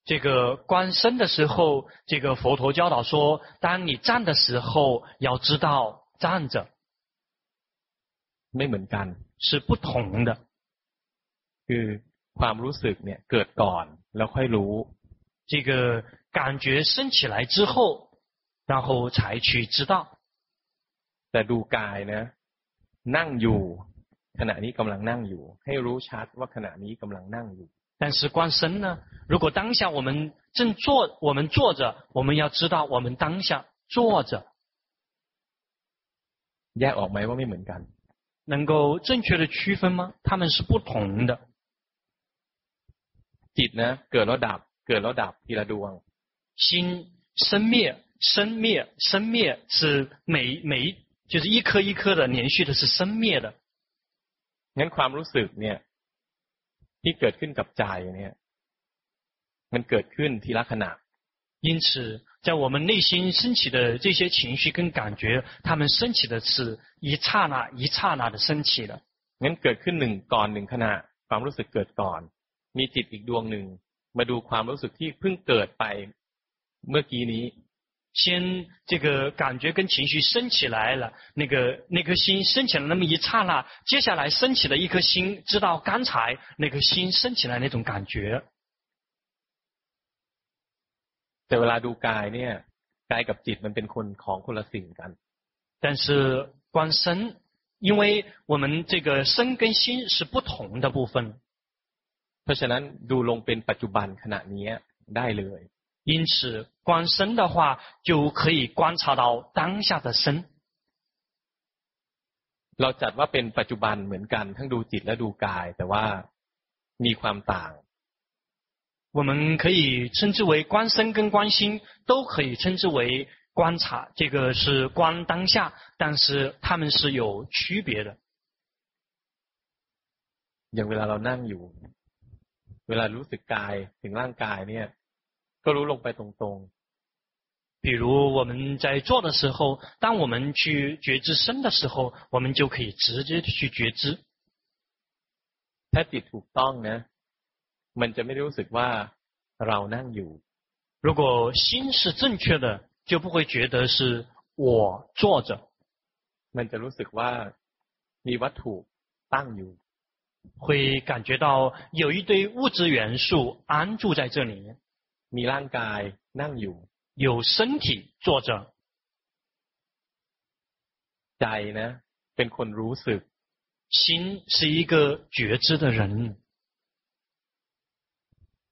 这个观身的时候，这个佛陀教导说：当你站的时候，要知道站着。 ไม่เหมือนกัน是不同的。คือความรู้สึกเนี่ยเกิดก่อนแล้วค่อยรู้这个感觉升起来之后，然后才去知道。แต่ดูกายนะนั่งอยู่ขณะนี้กำลังนั่งอยู่ให้รู้ชัดว่าขณะนี้กำลังนั่งอยู่但是观身呢？如果当下我们正坐，我们坐着，我们要知道我们当下坐着。แยกออกไหมว่าไม่เหมือนกัน？ 能够正确的区分吗？他们是不同的。จิต呢？เกิดแล้วดับ，เกิดแล้วดับทีละดวง。心生灭，生灭，生灭是每每就是一颗一颗的连续的，是生灭的。งั้นความรู้สึกเนี่ยที่เกิดขึ้นกับใจเนี่ยมันเกิดขึ้นทีละขณะ因此， 在我们内心升起的这些情绪跟感觉，他们升起的是一刹那一刹那的升起的。งั้นเกิดขึ้นหนึ่งก่อนหนึ่งขณะความรู้สึกเกิดก่อน มีจิตอีกดวงหนึ่งมาดูความรู้สึกที่เพิ่งเกิดไปเมื่อกี้นี้先这个感觉跟情绪升起来了，那个那颗心升起来那么一刹那，接下来升起了一颗心，知道刚才那颗心升起来那种感觉。 แต่เวลาดูกายเนี่ยกายกับจิตมันเป็นคนของคนละสิ่งกัน 但是观身，因为我们这个身跟心是不同的部分，เพราะฉะนั้นดูลงเป็นปัจจุบันขณะนี้ได้เลย 因此观身的话就可以观察到当下的身。เราจัดว่าเป็นปัจจุบันเหมือนกันทั้งดูจิตและดูกาย แต่ว่ามีความต่าง 我们可以称之为观身跟观心，都可以称之为观察，这个是观当下，但是他们是有区别的。อย่างเวลาเรานั่งอยู่ เวลารู้สึกกายถึงร่างกายเนี่ย ก็รู้ลงไปตรงๆ比如我们在做的时候，当我们去觉知身的时候，我们就可以直接去觉知。ถ้าจิตถูกต้องนะ มันจะไม่รู้สึกว่าเรานั่งอยู่ 如果心是正确的，就不会觉得是我坐着。มันจะรู้สึกว่ามีวัตถุตั้งอยู่，会感觉到有一堆物质元素安住在这里。มีร่างกายนั่งอยู่ 有身体坐着， ใจนะ เป็นคนรู้สึก 心是一个觉知的人，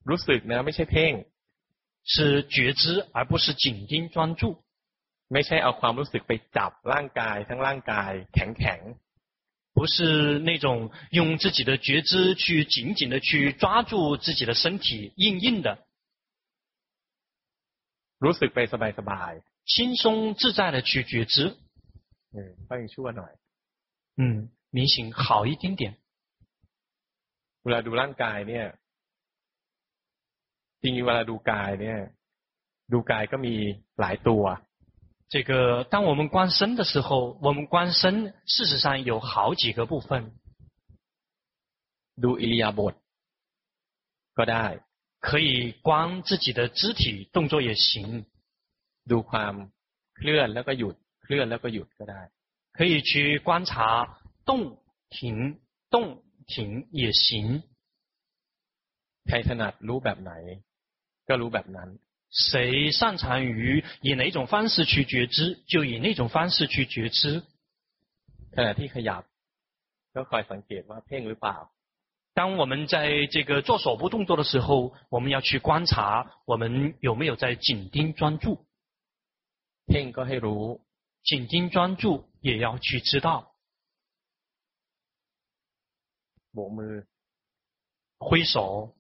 รู้สึกนะ ไม่ใช่เพ่ง 是觉知而不是紧盯专注， ไม่ใช่เอาความรู้สึกไปจับร่างกาย ทั้งร่างกายแข็งแข็ง 不是那种用自己的觉知去紧紧的去抓住自己的身体硬硬的， รู้สึกไปสบาย 轻松自在的去觉知， ๆเออก็ยังชั่วหน่อย 嗯，明显好一点点。 เวลาดูร่างกายเนี่ย จริงๆเวลาดูกายเนี่ย ดูกายก็มีหลายตัว 这个，当我们观身的时候，我们观身事实上有好几个部分， ดูอิริยาบถก็ได้ 可以观自己的肢体动作也行， ดูความเคลื่อนแล้วก็หยุด เคลื่อนแล้วก็หยุดก็ได้ 可以去观察动停动停也行。 ใครถนัดรู้แบบไหน ก็รู้แบบนั้น 谁擅长于以哪种方式去觉知，就以那种方式去觉知。 ขณะที่ขยับ ก็คอยสังเกตว่าเพ่งหรือเปล่า 当我们在这个做手部动作的时候，我们要去观察我们有没有在紧盯专注。 เพ่งก็ให้รู้ 紧盯专注也要去知道。 โบกมือ 挥手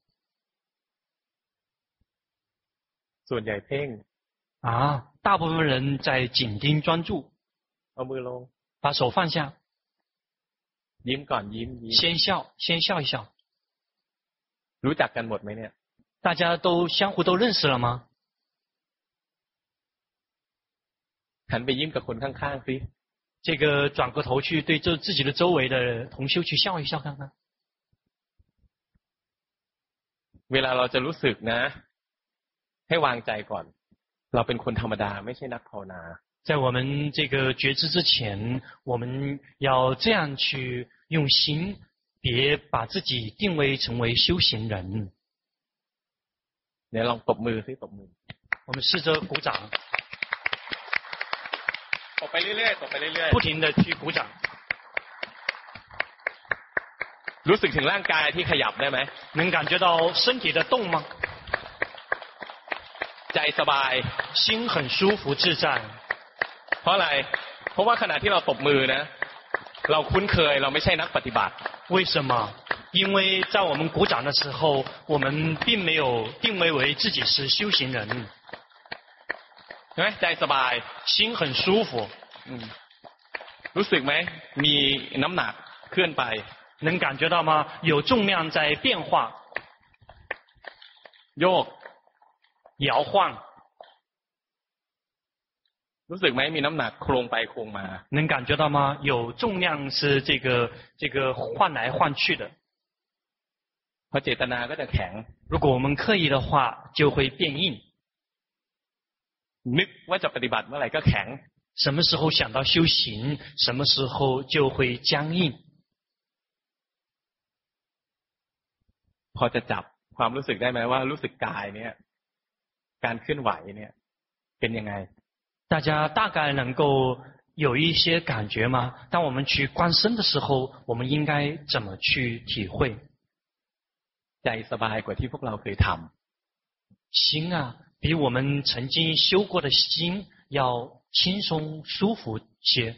ส่วนใหญ่เพ่ง 啊，大部分人在紧盯专注， เอามือลง 把手放下， ยิ้มก่อนยิ้มยิ้ม 先笑，先笑一笑。 รู้จักกันหมดไหมเนี่ย 大家都相互都认识了吗？ หันไปยิ้มกับคนข้างๆสิ 这个转过头去对着自己的周围的同修去笑一笑看看。 เวลาเราจะรู้สึกนะ ให้วางใจก่อน เราเป็นคนธรรมดา ไม่ใช่นักภาวนา 在我们这个觉知之前，我们要这样去用心，别把自己定位成为修行人。 เนี่ยลองตบมือสิตบมือ 我们试着鼓掌， ตบไปเรื่อยๆตบไปเรื่อย 不停的去鼓掌。 ๆ รู้สึกถึงร่างกายที่ขยับได้ไหม 能感觉到身体的动吗？ ใจสบาย 心很舒服自在。 เพราะอะไร เพราะว่าขณะที่เราตบมือนะ เราคุ้นเคยเราไม่ใช่นักปฏิบัติ 为什么？因为在我们鼓掌的时候，我们并没有定位为自己是修行人， ใช่ไหมใจสบาย 心很舒服。 อืมรู้สึกไหม มีน้ำหนักเคลื่อนไป 能感觉到吗？有重量在变化、 โยก 摇晃， รู้สึกไหมมีน้ำหนักโครงไปโครงมา 能感觉到吗？有重量是这个这个换来换去的。 พอเจตนาก็จะแข็ง 如果我们刻意的话，就会变硬。 นึกว่าจะปฏิบัติเมื่อไหร่ก็แข็ง 什么时候想到修行，什么时候就会僵硬。 พอจะจับความรู้สึกได้ไหมว่ารู้สึกกายเนี่ย การเคลื่อนไหวเนี่ย เป็นยังไง 大家大概能够 有一些感觉吗？当我们去观身的时候，我们应该怎么去体会？ใจสบายกว่าที่พวกเราเคยทำ心啊，比我们曾经修过的心要轻松舒服些。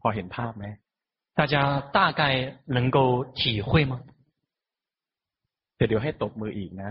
พอเห็นภาพไหม大家大概能够体会吗？เดี๋ยวให้ตบมืออีกนะ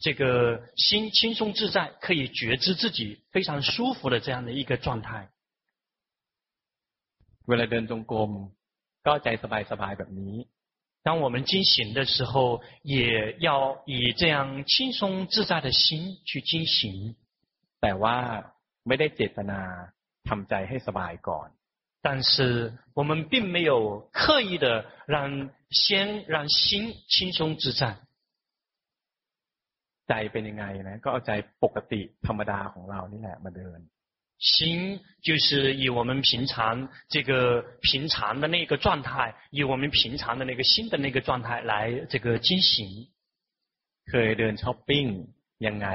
这个心轻松自在，可以觉知自己非常舒服的这样的一个状态。为了练中功，高ใจสบายสบายแบบนี้。当我们进行的时候，也要以这样轻松自在的心去进行。แต่ว่าไม่ได้เจตนาทำใจให้สบายก่อน。但是我们并没有刻意的让先让心轻松自在。 ใจเป็นยังไงนะก็เอาใจปกติธรรมดาของเรานี่แหละมาเดิน心就是以我们平常这个平常的那个状态，以我们平常的那个心的那个状态来这个进行。เคยเดินช้อปปิ้งยังไง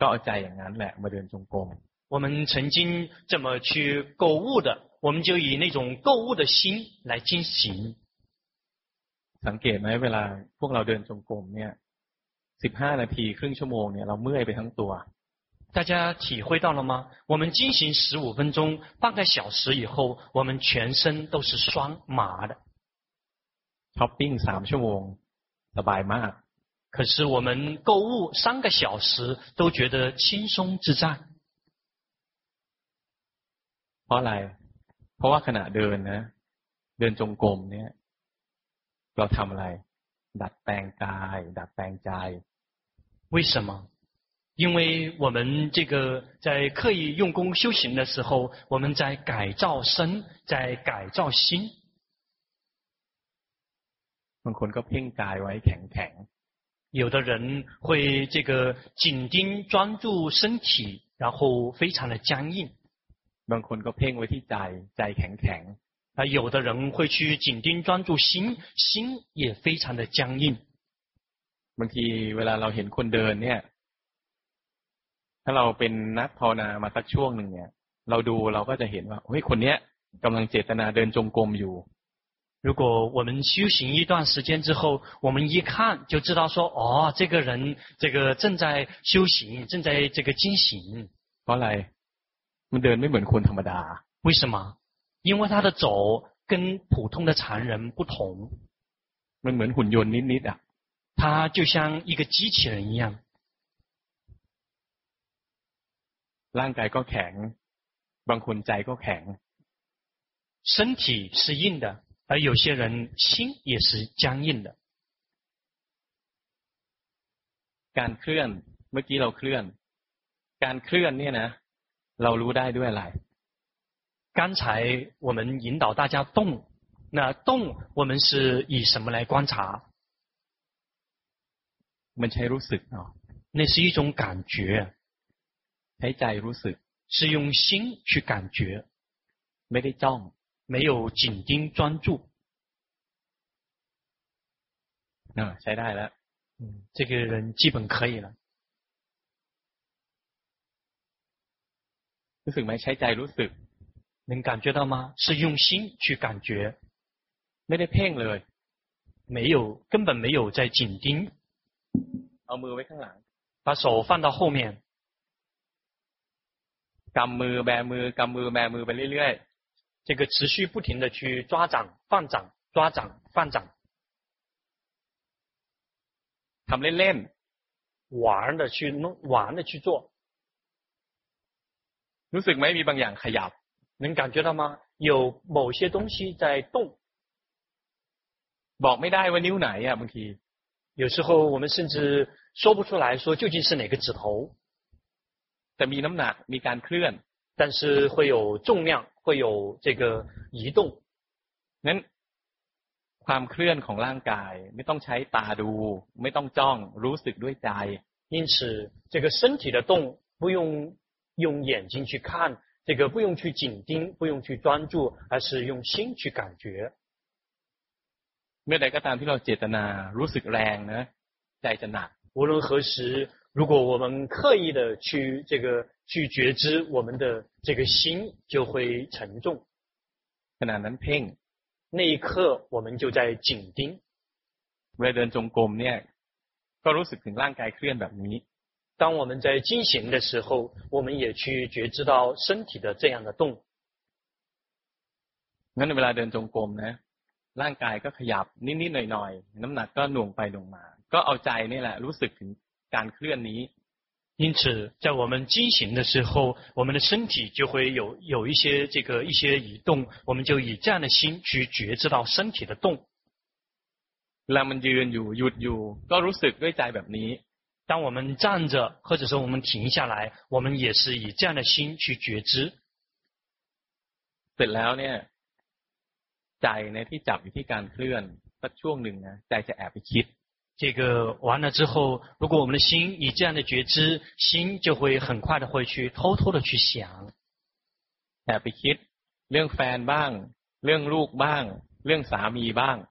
ก็เอาใจอย่างนั้นแหละมาเดินจงกรม我们曾经怎么去购物的，我们就以那种购物的心来进行。สังเกตไหมเวลาพวกเราเดินจงกรมเนี่ย สิบห้านาทีครึ่งชั่วโมงเนี่ยเราเมื่อยไปทั้งตัว大家体会到了吗？我们进行十五分钟、半个小时以后，我们全身都是酸麻的。ช้อปปิ้งสามชั่วโมงสบายมาก可是我们购物三个小时都觉得轻松自在。เพราะอะไรเพราะว่าขณะเดินนะเดินจงกรมเนี่ยเราทำอะไรดัดแปลงกายดัดแปลงใจ 为什么？因为我们这个在刻意用功修行的时候，我们在改造身，在改造心。บางคนก็เพ่งกายไว้แข็งแข็ง有的人会这个紧盯专注身体，然后非常的僵硬。บางคนก็เพ่งไว้ที่ใจใจแข็งแข็ง啊，有的人会去紧盯专注心，心也非常的僵硬。 บางทีเวลาเราเห็นคนเดินเนี่ยถ้าเราเป็นนักภาวนามาสักช่วงหนึ่งเนี่ยเราดูเราก็จะเห็นว่าเฮ้ยคนเนี้ยกำลังเจตนาเดินจงกรมอยู่如果我们修行一段时间之后，我们一看就知道说，哦，这个人这个正在修行，正在这个进行。เพราะอะไรมันเดินไม่เหมือนคนธรรมดา为什么？因为他的走跟普通的常人不同。มันเหมือนหุ่นยนต์นิดๆ啊 他就像一个机器人一样，ร่างกายก็แข็งบางคนใจก็แข็ง身体是硬的，而有些人心也是僵硬的。การเคลื่อนเมื่อกี้เราเคลื่อน การเคลื่อนเนี่ยนะ เรารู้ได้ด้วยอะไร刚才我们引导大家动，那动我们是以什么来观察？ มันใช้รู้สึกเนาะ那是一种感觉ใช้ใจรู้สึก是用心去感觉ไม่ได้จ้อง没有紧盯专注เออใช้ได้แล้ว嗯这个人基本可以了รู้สึกไหมใช้ใจรู้สึก能感觉到吗？是用心去感觉ไม่ได้เพ่งเลย没有根本没有在紧盯 เอามือไว้ข้างหลัง把手放到后面กำมือแบมือกำมือแบมือไปเรื่อยๆ这个持续不停的去抓掌放掌抓掌放掌ทำเล่นๆ玩的去弄玩的去做รู้สึกไหมมีบางอย่างขยับ能感觉到吗？有某些东西在动บอกไม่ได้ว่านิ้วไหนอ่ะบางที有时候我们甚至 说不出来说究竟是哪个指头，แต่มีน้ำหนักมีการเคลื่อน 但是会有重量，会有这个移动。งั้นความเคลื่อนของร่างกาย ไม่ต้องใช้ตาดู ไม่ต้องจ้อง รู้สึกด้วยใจ。因此，这个身体的动不用用眼睛去看，这个不用去紧盯，不用去专注，而是用心去感觉。เมื่อใดก็ตามที่เราเจตนา รู้สึกแรงนะใจจะหนัก。 无论何时，如果我们刻意的去这个去觉知，我们的这个心就会沉重。ขณะนั้นเพ่ง那一刻，我们就在紧盯。เวลาเดินจงกรมเนี่ยก็รู้สึกถึงร่างกายเคลื่อนแบบนี้。当我们在进行的时候，我们也去觉知到身体的这样的动。งั้นเวลาเดินจงกรมนะร่างกายก็ขยับนิดๆหน่อยๆน้ำหนักก็หน่วงไปหน่วงมา ก็เอาใจนี่แหละรู้สึกถึงการเคลื่อนนี้。因此，在我们进行的时候，我们的身体就会有有一些这个一些移动，我们就以这样的心去觉知到身体的动。当当我们站着，或者说我们停下来，我们也是以这样的心去觉知。เสร็จแล้วเนี่ยใจในที่จับอยู่ที่การเคลื่อนสักช่วงหนึ่งนะใจจะแอบไปคิด。 这个完了之后，如果我们的心以这样的觉知，心就会很快的会去偷偷的去想，诶ไปคิดเรื่องแฟนบ้างเรื่องลูกบ้างเรื่องสามีบ้าง，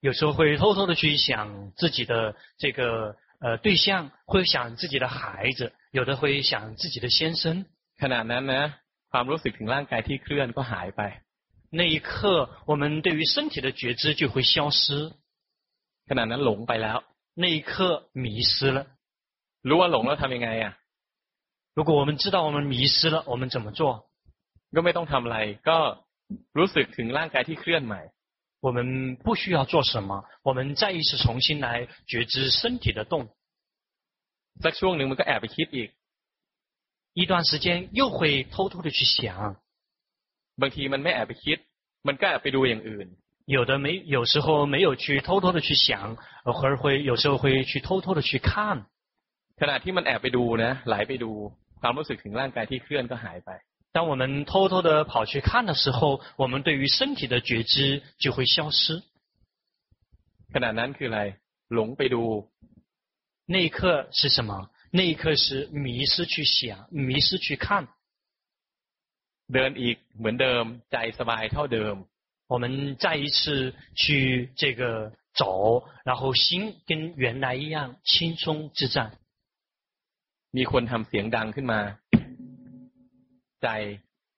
有时候会偷偷的去想自己的这个呃对象，会想自己的孩子，有的会想自己的先生。ขณะนั้นนะความรู้สึกถึงร่างกายที่เคลื่อนก็หายไป，那一刻我们对于身体的觉知就会消失。 ขณะนั้นหลงไปแล้ว那一刻迷失了รู้ว่าหลงแล้วทำยังไงอ่ะ如果我们知道我们迷失了我们怎么做ก็ไม่ต้องทำอะไรก็รู้สึกถึงร่างกายที่เคลื่อนใหม่我们不需要做什么我们再一次重新来觉知身体的动สักช่วงหนึ่งมันก็แอบไปคิดอีก一段时间又会偷偷的去想บางทีมันไม่แอบไปคิดมันก็แอบไปดูอย่างอื่น 有的没，有时候没有去偷偷的去想，而会有时候会去偷偷的去看。ขณะที่มันแอบไปดูนะไหลไปดูความรู้สึกถึงร่างกายที่เคลื่อนก็หายไป。当我们偷偷的跑去看的时候，我们对于身体的觉知就会消失。ขณะนั้นคืออะไรหลงไปดู那一刻是什么？那一刻是迷失去想，迷失去看。เดินอีกเหมือนเดิมใจสบายเท่าเดิม。 我们再一次去这个走，然后心跟原来一样轻松自在。มีคนทำเสียงดังขึ้นมาใจ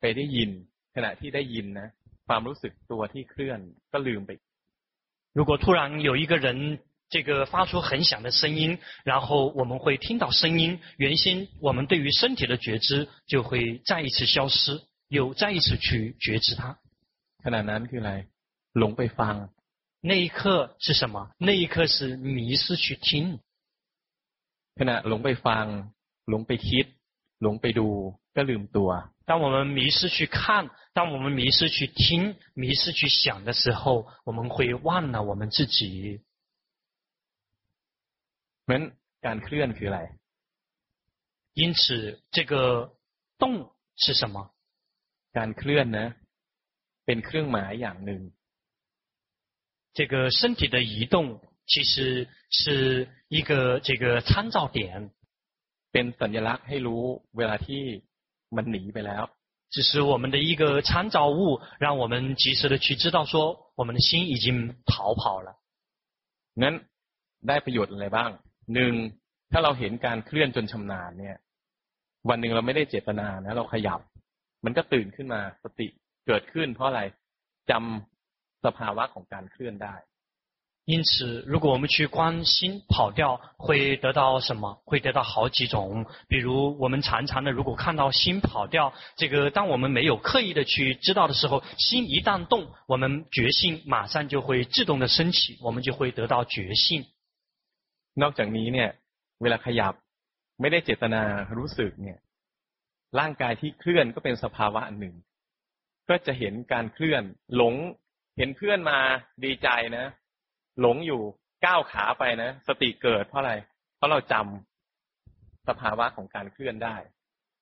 ไปได้ยินขณะที่ได้ยินนะความรู้สึกตัวที่เคลื่อนก็ลืมไป。如果突然有一个人这个发出很响的声音，然后我们会听到声音，原先我们对于身体的觉知就会再一次消失，又再一次去觉知它。 ขณะนั้นคืออะไรหลงไปฟัง那一刻是什么那一刻是迷失去听ขณะหลงไปฟังหลงไปคิดหลงไปดูก็ลืมตัว当我们迷失去看当我们迷失去听迷失去想的时候我们会忘了我们自己เหมือนการเคลื่อนคืออะไร因此这个动是什么การเคลื่อนนะ เป็นเครื่องหมายอย่างหนึ่ง这个身体的移动其实是一个这个参照点เป็นสัญลักษณ์ให้รู้เวลาที่มันหนีไปแล้ว只是我们的一个参照物让我们及时的去知道说我们的心已经逃跑了งั้นได้ประโยชน์อะไรบ้างหนึ่งถ้าเราเห็นการเคลื่อนจนชำนาญเนี่ยวันหนึ่งเราไม่ได้เจตนานะเราขยับมันก็ตื่นขึ้นมาสติ เกิดขึ้นเพราะอะไรจำสภาวะของการเคลื่อนได้因此，如果我们去观心跑掉，会得到什么？会得到好几种。比如，我们常常的，如果看到心跑掉，这个当我们没有刻意的去知道的时候，心一旦动，我们觉性马上就会自动的升起，我们就会得到觉性。นอกจากนี้เนี่ย เวลาขยับไม่ได้เจตนารู้สึกเนี่ย ร่างกายที่เคลื่อนก็เป็นสภาวะอันหนึ่ง ก็จะเห็นการเคลื่อน หลงเห็นเพื่อนมาดีใจนะ หลงอยู่ก้าวขาไปนะ สติเกิดเพราะอะไร เพราะเราจำสภาวะของการเคลื่อนได้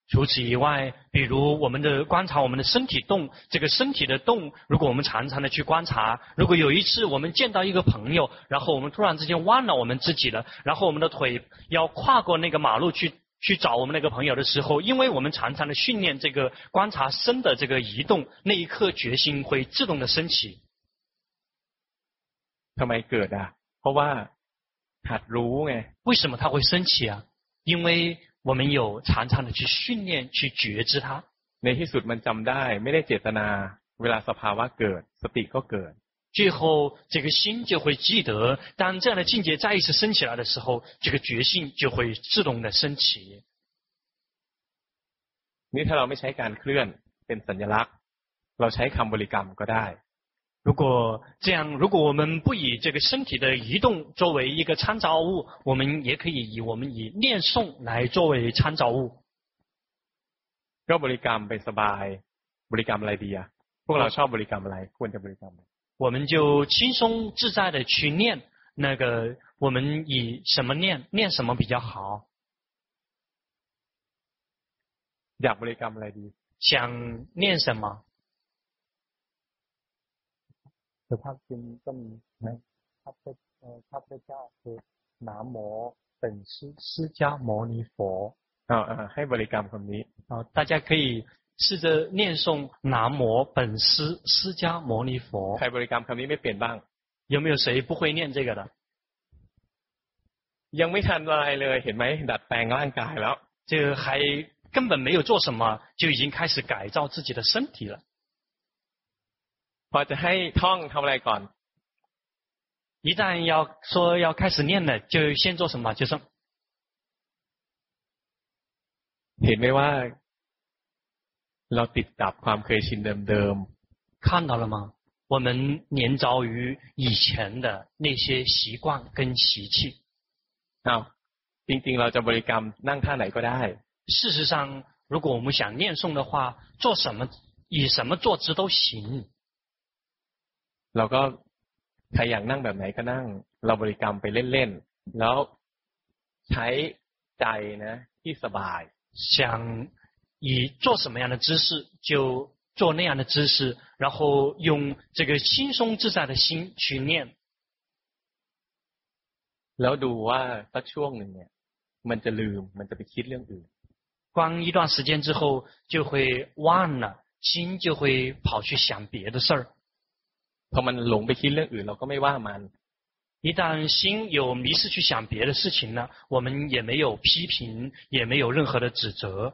除此以外，比如我们的观察我们的身体动，这个身体的动，如果我们常常的去观察，如果有一次我们见到一个朋友，然后我们突然之间忘了我们自己了，然后我们的腿要跨过那个马路去 去找我们那个朋友的时候，因为我们常常的训练这个观察身的这个移动，那一刻决心会自动的升起。ทำไมเกิด啊？เพราะว่าหัดรู้ไง。为什么它会升起啊？因为。我们有常常的去训练，去觉知它。ในที่สุดมันจำได้ ไม่ได้เจตนา เวลาสภาวะเกิด สติก็เกิด。 最后，这个心就会记得，当这样的境界再一次升起来的时候，这个觉性就会自动的升起。นี่ถ้าเราไม่ใช้การเคลื่อนเป็นสัญลักษณ์ เราใช้คำบริกรรมก็ได้。如果这样，如果我们不以这个身体的移动作为一个参照物，我们也可以以我们以念诵来作为参照物。ก็บริกรรมไปสบาย บริกรรมอะไรดีอ่ะพวกเราชอบบริกรรมอะไรควรจะบริกรรม 我们就轻松自在的去念那个，我们以什么念，念什么比较好？อยากบริกรรมอะไรดี想念什么？สุภาพจริงก็มีนะข้าพเจ้าข้าพเจ้าคือ南无本师释迦牟尼佛อ่าให้บริกรรมคำนี้啊大家可以 试着念诵南无本师释迦牟尼佛ใครบริกรรมคำนี้ไม่เปลี่ยนบ้าง有没有谁不会念这个的ยังไม่ทันอะไรเลยเห็นไหมดัดแปลงร่างกายแล้ว这个还根本没有做什么就已经开始改造自己的身体了พอจะให้ท่องทำอะไรก่อน一旦要说要开始念了，就先做什么？就是เห็นไหมว่า เราติดกับความเคยชินเดิมๆ看到了吗？我们黏着于以前的那些习惯跟习气。อ้าวจริงๆเราจะบริกรรมนั่งท่าไหนก็ได้。事实上，如果我们想念诵的话，做什么以什么坐姿都行。เราก็ใครอยากนั่งแบบไหนก็นั่ง เราบริกรรมไปเล่นๆแล้วใช้ใจนะที่สบาย想 以做什么样的姿势就做那样的姿势，然后用这个轻松自在的心去念。แล้วดูว่าสักช่วงหนึ่งเนี่ยมันจะลืมมันจะไปคิดเรื่องอื่น光一段时间之后就会忘了，心就会跑去想别的事儿。พอมันหลงไปคิดเรื่องอื่นเราก็ไม่ว่ามัน一旦心有迷失去想别的事情呢，我们也没有批评，也没有任何的指责。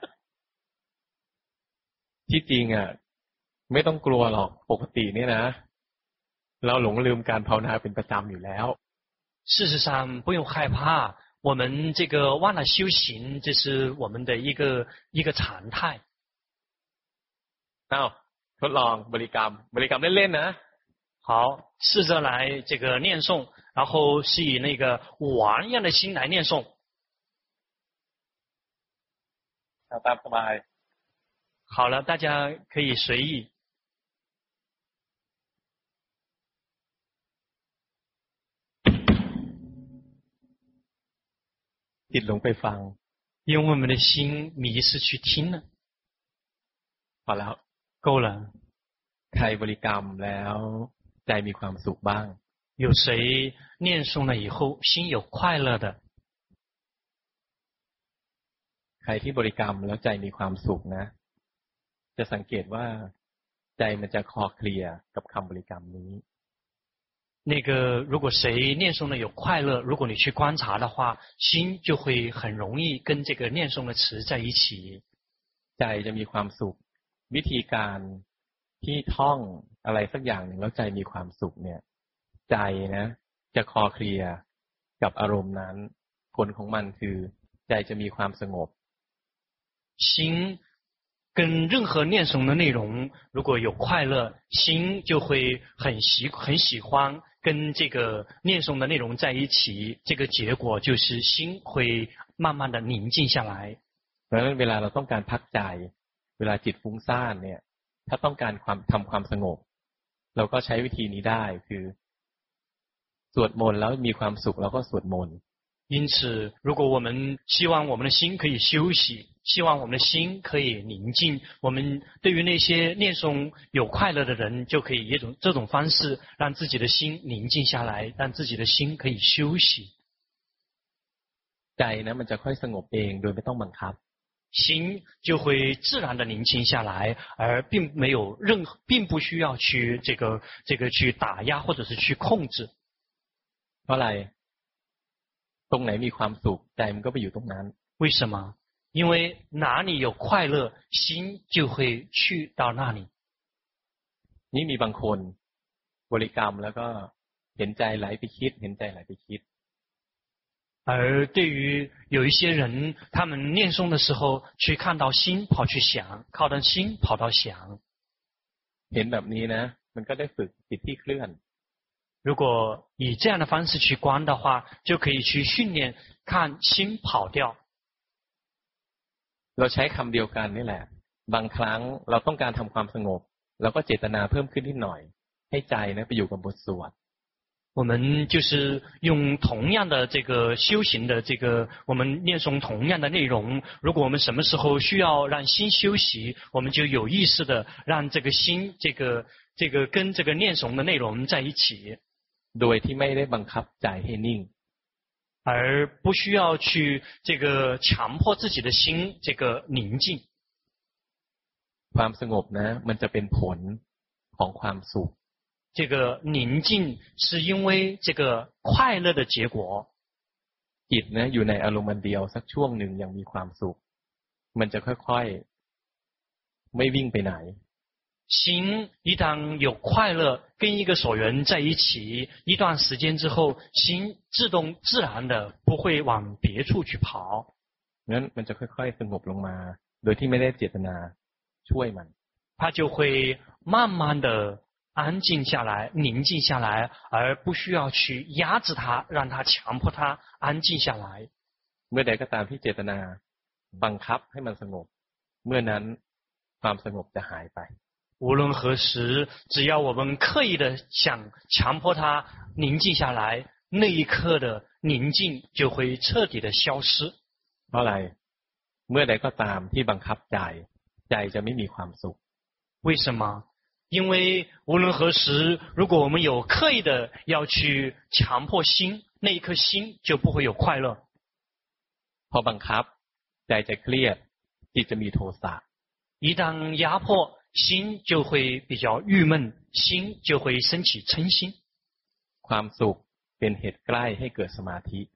ที่จริงอ่ะไม่ต้องกลัวหรอกปกติเนี่ยนะเราหลงลืมการภาวนาเป็นประจำอยู่แล้ว事实上不用害怕我们这个忘了修行这是我们的一个一个常态อ้าวทดลองบริกรรมบริกรรมเล่นๆนะ好，试着来这个念诵，然后是以那个玩一样的心来念诵。 好了，大家可以随意。用我们的心迷失去听了。好了，够了。ใครบริกรรมแล้วใจมีความสุขบ้าง有谁念诵了以后心有快乐的ใครที่บริกรรมแล้วใจมีความสุขนะ จะสังเกตว่าใจมันจะคลอเคลียกับคำบริกรรมนี้那个如果谁念诵的有快乐，如果你去观察的话，心就会很容易跟这个念诵的词在一起。ใจจะมีความสุข วิธีการที่ท่องอะไรสักอย่างหนึ่งแล้วใจมีความสุขเนี่ย ใจนะจะคอเคลียกับอารมณ์นั้น ผลของมันคือใจจะมีความสงบ心 跟任何念诵的内容，如果有快乐，心就会很喜很喜欢跟这个念诵的内容在一起。这个结果就是心会慢慢的宁静下来。เพราะฉะนั้นเวลาเราต้องการพักใจเวลาจิตฟุ้งซ่านเนี่ยถ้าต้องการความทำความสงบเราก็ใช้วิธีนี้ได้คือสวดมนต์แล้วมีความสุขเราก็สวดมนต์ 因此，如果我们希望我们的心可以休息，希望我们的心可以宁静，我们对于那些念诵有快乐的人，就可以一种这种方式，让自己的心宁静下来，让自己的心可以休息。ใจ呢，มันจะค่อยสงบเองโดยไม่ต้องบังคับ，心就会自然的宁静下来，而并没有任何，并不需要去这个这个去打压或者是去控制。เพราะอะไร ตรงไหนมีความสุขใจมันก็ไปอยู่ตรงนั้น为什么？因为哪里有快乐，心就会去到那里。นี่มีบางคนบริกรรมแล้วก็เห็นใจไหลไปคิด เห็นใจไหลไปคิด。而对于有一些人，他们念诵的时候，去看到心跑去想，靠到心跑到想。เห็นแบบนี้นะมันก็ได้ฝึกจิตที่เคลื่อน 如果以这样的方式去观的话，就可以去训练看心跑掉。เราใช้คำเดียวกันนี่แหละ บางครั้งเราต้องการทำความสงบเราก็เจตนาเพิ่มขึ้นนิดหน่อย ให้ใจนะไปอยู่กับบทสวด。我们就是用同样的这个修行的这个，我们念诵同样的内容。如果我们什么时候需要让心休息，我们就有意识的让这个心，这个这个跟这个念诵的内容在一起。 โดยที่ไม่ได้บังคับใจให้นิ่ง，而不需要去这个强迫自己的心这个宁静。ความสงบนะมันจะเป็นผลของความสุข。这个宁静是因为这个快乐的结果。จิตนะอยู่ในอารมณ์เดียวสักช่วงหนึ่งยังมีความสุข มันจะค่อยๆไม่วิ่งไปไหน。 心一旦有快乐，跟一个所缘在一起，一段时间之后，心自动自然的不会往别处去跑。งั้นมันจะค่อยๆสงบลงมา โดยที่ไม่ได้เจตนาช่วยมัน。它就会慢慢的安静下来，宁静下来，而不需要去压制它，让它强迫它安静下来。เมื่อใดก็ตามที่เจตนาบังคับให้มันสงบ เมื่อนั้นความสงบจะหายไป。 无论何时，只要我们刻意的想强迫它宁静下来，那一刻的宁静就会彻底的消失。เพราะอะไรเมื่อใดก็ตามที่บังคับใจใจจะไม่มีความสุข。为什么？因为无论何时，如果我们有刻意的要去强迫心，那一颗心就不会有快乐。พอบังคับใจจะเครียดจิตจะมีโทสะ。一旦压迫。 心就会比较郁闷，心就会升起嗔心。ความสุขเป็นเหตุใกล้ให้เกิดสมาธิ。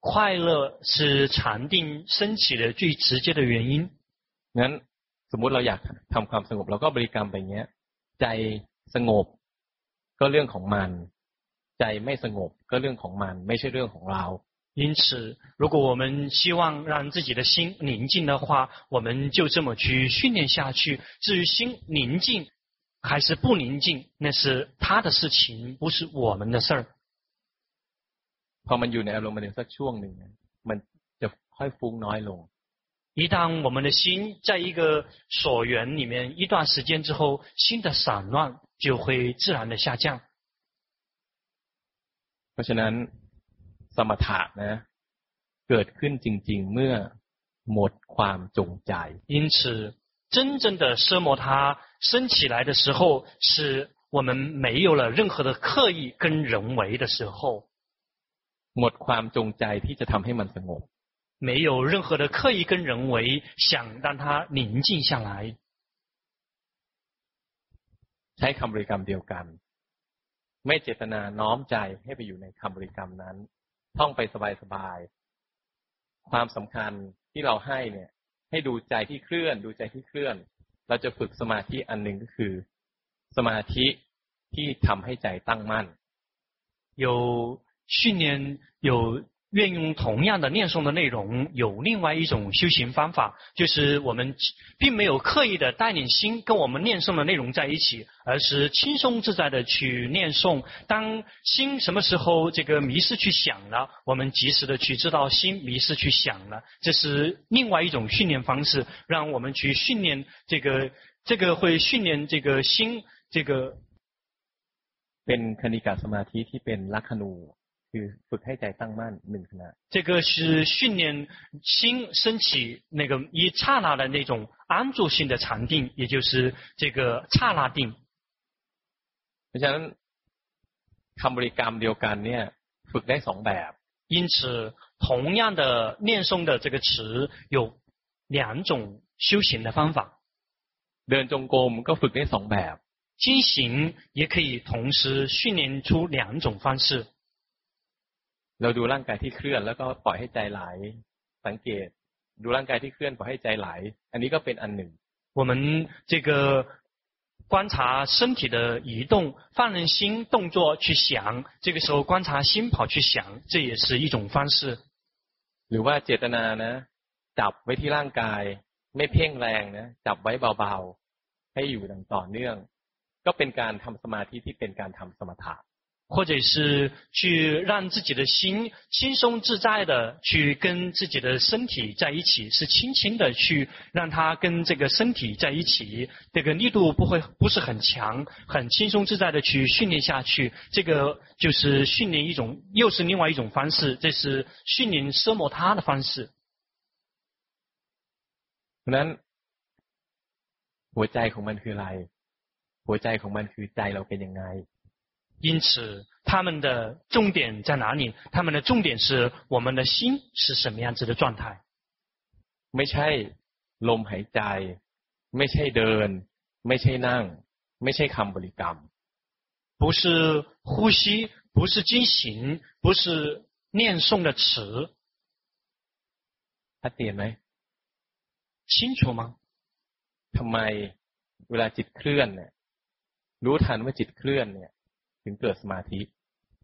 快乐是禅定升起的最直接的原因。งั้นสมมุติเราอยากทำความสงบเราก็บริกรรมไปเงี้ย ใจสงบก็เรื่องของมัน ใจไม่สงบก็เรื่องของมัน ไม่ใช่เรื่องของเรา。 因此，如果我们希望让自己的心宁静的话，我们就这么去训练下去。至于心宁静还是不宁静，那是他的事情，不是我们的事儿。พอมันอยู่ในอารมณ์สักช่วงหนึ่งมันจะค่อยฟุ้งน้อยลง。一旦我们的心在一个所缘里面一段时间之后，心的散乱就会自然的下降。เพราะฉะนั้น สมถะนะเกิดขึ้นจริง ๆ เมื่อหมดความจงใจ。因此，真正的奢摩他升起来的时候，是我们没有了任何的刻意跟人为的时候。หมดความจงใจที่จะทำให้มันสงบ。没有任何的刻意跟人为，想让它宁静下来。ใช้คำบริกรรมเดียวกัน ไม่เจตนาน้อมใจให้ไปอยู่ในคำบริกรรมนั้น ท่องไปสบายๆ ความสำคัญที่เราให้เนี่ย ให้ดูใจที่เคลื่อน ดูใจที่เคลื่อน เราจะฝึกสมาธิอันหนึ่งก็คือ สมาธิที่ทำให้ใจตั้งมั่น有训练有 愿用同样的念诵的内容，有另外一种修行方法，就是我们并没有刻意的带领心跟我们念诵的内容在一起，而是轻松自在的去念诵。当心什么时候这个迷失去想了，我们及时的去知道心迷失去想了，这是另外一种训练方式，让我们去训练这个，这个会训练这个心，这个。เป็นคณิกาสมาธิที่เป็นลักขณู คือฝึกให้ใจตั้งมั่นหนึ่งขณะ这个是训练心升起那个一刹那的那种安住性的禅定，也就是这个刹那定。เพราะฉะนั้นคำบริกรรมเดียวกันเนี่ยฝึกได้สองแบบ。因此，同样的念诵的这个词有两种修行的方法。เดินจงกรมก็ฝึกได้สองแบบ。经行也可以同时训练出两种方式。 เราดูร่างกายที่เคลื่อนแล้วก็ปล่อยให้ใจไหลสังเกตดูร่างกายที่เคลื่อนปล่อยให้ใจไหลอันนี้ก็เป็นอันหนึ่ง我们这个观察身体的移动，放任心动作去想，这个时候观察心跑去想，这也是一种方式。หรือว่าเจตนานะจับไว้ที่ร่างกายไม่เพ่งแรงนะจับไว้เบาๆให้อยู่อย่างต่อเนื่องก็เป็นการทำสมาธิที่เป็นการทำสมถะ 或者是去让自己的心轻松自在的去跟自己的身体在一起，是轻轻的去让它跟这个身体在一起，这个力度不会不是很强，很轻松自在的去训练下去，这个就是训练一种，又是另外一种方式，这是训练奢摩他的方式。那หัวใจของมันคืออะไรหัวใจของมันคือใจเราเป็นยังไง 因此，他们的重点在哪里？他们的重点是我们的心是什么样子的状态？ไม่ใช่ลมหายใจ ไม่ใช่เดิน ไม่ใช่นั่ง ไม่ใช่คำบริกรรม。不是呼吸，不是经行，不是念诵的词。ชัดเจนไหม清楚吗？ทำไมเวลาจิตเคลื่อนเนี่ยรู้ทันว่าจิตเคลื่อนเนี่ย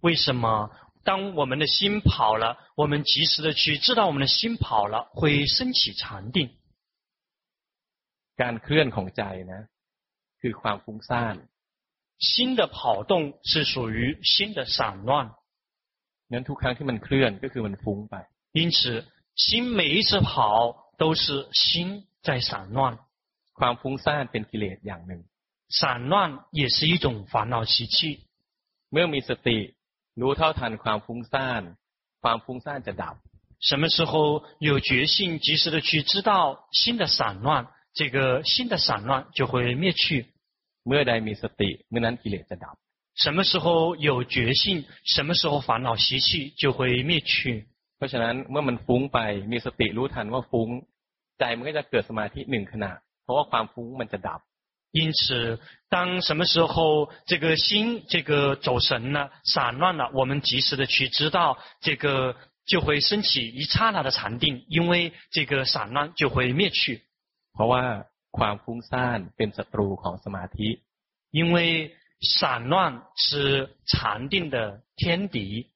为什么当我们的心跑了，我们及时的去知道我们的心跑了，会升起禅定？การเคลื่อนของใจนะคือความฟุ้งซ่าน心的跑动是属于心的散乱。งั้นทุกครั้งที่มันเคลื่อนก็คือมันฟุ้งไป。因此，心每一次跑都是心在散乱。ความฟุ้งซ่านเป็นกิเลสอย่างหนึ่ง。散乱也是一种烦恼习气。 เมื่อมีสติรู้เท่าทันความฟุ้งซ่านความฟุ้งซ่านจะดับ什么时候有觉性及时的去知道心的散乱这个心的散乱就会灭去เมื่อใดมีสติเมื่อนั้นกิเลสจะดับ什么时候有觉性什么时候烦恼习气就会灭去เพราะฉะนั้นเมื่อมันฟุ้งไปมีสติรู้ทันว่าฟุ้งใจมันก็จะเกิดสมาธิหนึ่งขณะเพราะว่าความฟุ้งมันจะดับ 因此，当什么时候这个心这个走神了、散乱了，我们及时的去知道，这个就会升起一刹那的禅定，因为这个散乱就会灭去。เพราะว่าความฟุ้งซ่านเป็นศัตรูของสมาธิ。因为散乱是禅定的天敌。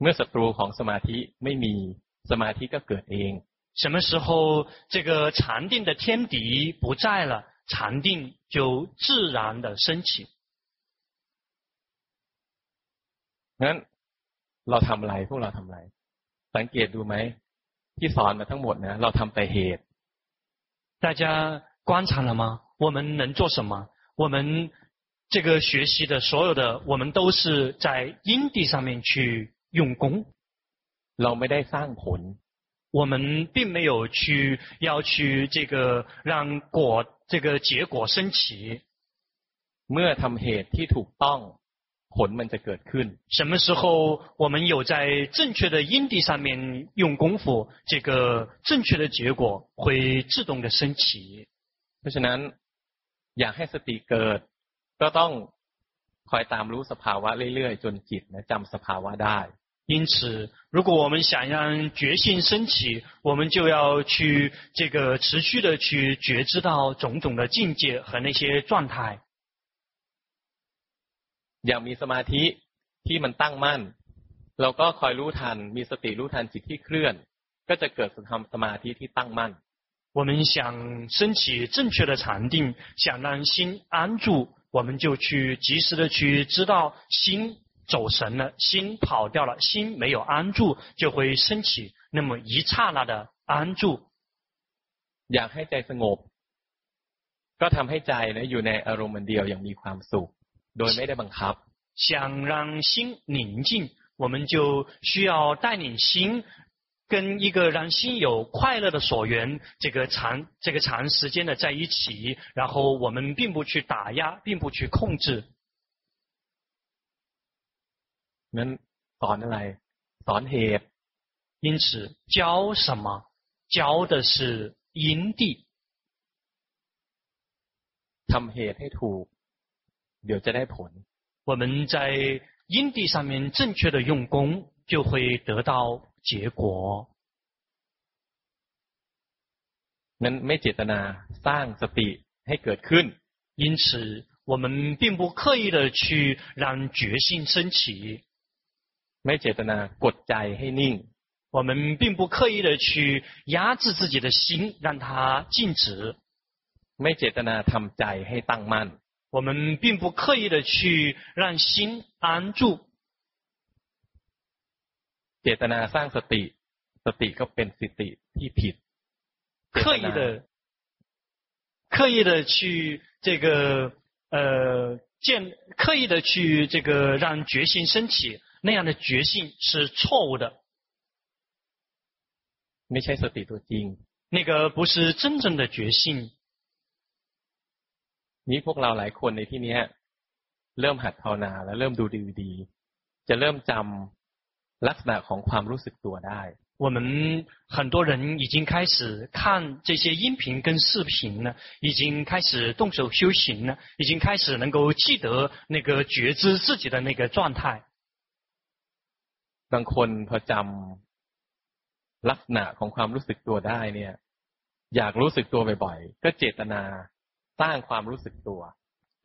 เมื่อศัตรูของสมาธิไม่มีสมาธิก็เกิดเอง。 什么时候这个禅定的天敌不在了，禅定就自然的升起。งั้นเราทำอะไรพวกเราทำอะไรสังเกตดูไหมที่สอนมาทั้งหมดนะเราทำแต่เหตุ大家观察了吗？我们能做什么？我们这个学习的所有的，我们都是在因地上面去用功。เราไม่ได้สร้างผล。 我们并没有去要去这个让果这个结果升起。เมื่อทำเหตุที่ถูกต้องผลมันจะเกิดขึ้น。什么时候我们有在正确的因地上面用功夫，这个正确的结果会自动的升起。เพราะฉะนั้นอยากให้สติเกิดก็ต้องคอยตามรู้สภาวะเรื่อยๆจนจิตนะจำสภาวะได้ 因此，如果我们想让觉性升起，我们就要去这个持续的去觉知到种种的境界和那些状态。อยากมีสมาธิที่มันตั้งมั่น เราก็คอยรู้ทัน มีสติรู้ทันจิตที่เคลื่อน ก็จะเกิดสมาธิที่ตั้งมั่น我们想升起正确的禅定，想让心安住，我们就去及时的去知道心 走神了，心跑掉了，心没有安住，就会升起那么一刹那的安住。อยากให้ใจสงบก็ทำให้ใจ呢อยู่ในอารมณ์เดียวอย่างมีความสุขโดยไม่ได้บังคับ。想让心宁静，我们就需要带领心。跟一个让心有快乐的所缘，这个长这个长时间的在一起，然后我们并不去打压，并不去控制。 นั้นสอนอะไรสอนเหตุ因此教什么？教的是因地。ทำเหตุให้ถูกเดี๋ยวจะได้ผล。我们在因地上面正确的用功，就会得到。结果，นั้นไม่เจตนาสร้างสติให้เกิดขึ้น。因此，我们并不刻意的去让觉性升起。 ไม่เจตนากดใจให้นิ่ง。我们并不刻意的去压制自己的心，让它静止。ไม่เจตนาทำใจให้ตั้งมั่น。我们并不刻意的去让心安住。เจตนาสร้างสติ สติก็เป็นสติที่ผิด刻意的刻意的去这个呃建刻意的去这个让觉性升起， 那样的觉性是错误的。ไม่ใช่สติตัวจริง那个不是真正的觉性。นี้พวกเราหลายคนในที่นี้เริ่มหัดภาวนาแล้วเริ่มดูดีดีจะเริ่มจำลักษณะของความรู้สึกตัวได้我们很多人已经开始看这些音频跟视频了，已经开始动手修行了，已经开始能够记得那个觉知自己的那个状态。 บางคนพอจำลักษณะของความรู้สึกตัวได้เนี่ยอยากรู้สึกตัวบ่อยๆก็เจตนาสร้างความรู้สึกตัว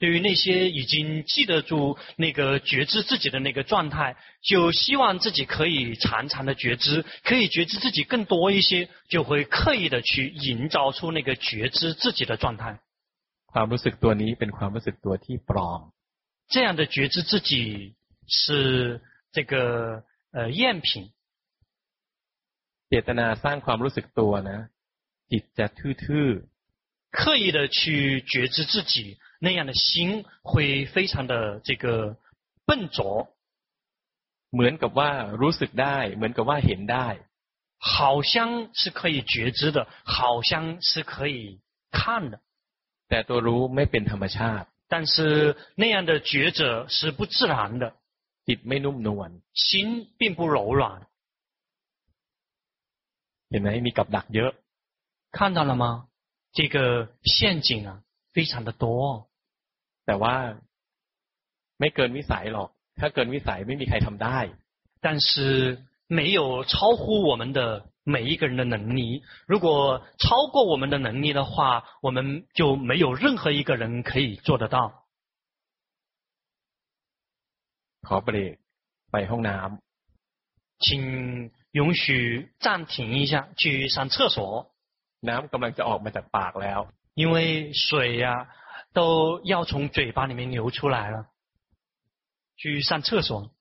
对于那些已经记得住那个觉知自己的那个状态，就希望自己可以常常的觉知，可以觉知自己更多一些，就会刻意的去营造出那个觉知自己的状态。ความรู้สึกตัวนี้เป็นความรู้สึกตัวที่ปลอม。这样的觉知自己是这个 呃赝品。เจตนาสร้างความรู้สึกตัวนะจิตจะทื่อๆ。刻意的去觉知自己。那样的心会非常的这个笨拙，เหมือนกับว่ารู้สึกได้ เหมือนกับว่าเห็นได้，好像是可以觉知的，好像是可以看的，แต่ตัวรู้ไม่เป็นธรรมชาติ。但是那样的觉者是不自然的， จิตไม่นุ่มนวล，心并不柔软。เห็นไหมมีกับดักเยอะ，看到了吗？这个陷阱啊，非常的多。แต่ว่าไม่เกินวิสัยหรอก ถ้าเกินวิสัยไม่มีใครทำได้ 但是没有超乎我们的每一个人的能力。如果超过我们的能力的话，我们就没有任何一个人可以做得到。 ขอเบรกไปห้องน้ำ请允许暂停一下，去上厕所。น้ำกำลังจะออกมาจากปากแล้ว，因为水呀、啊。都要从嘴巴里面流出来了，去上厕所。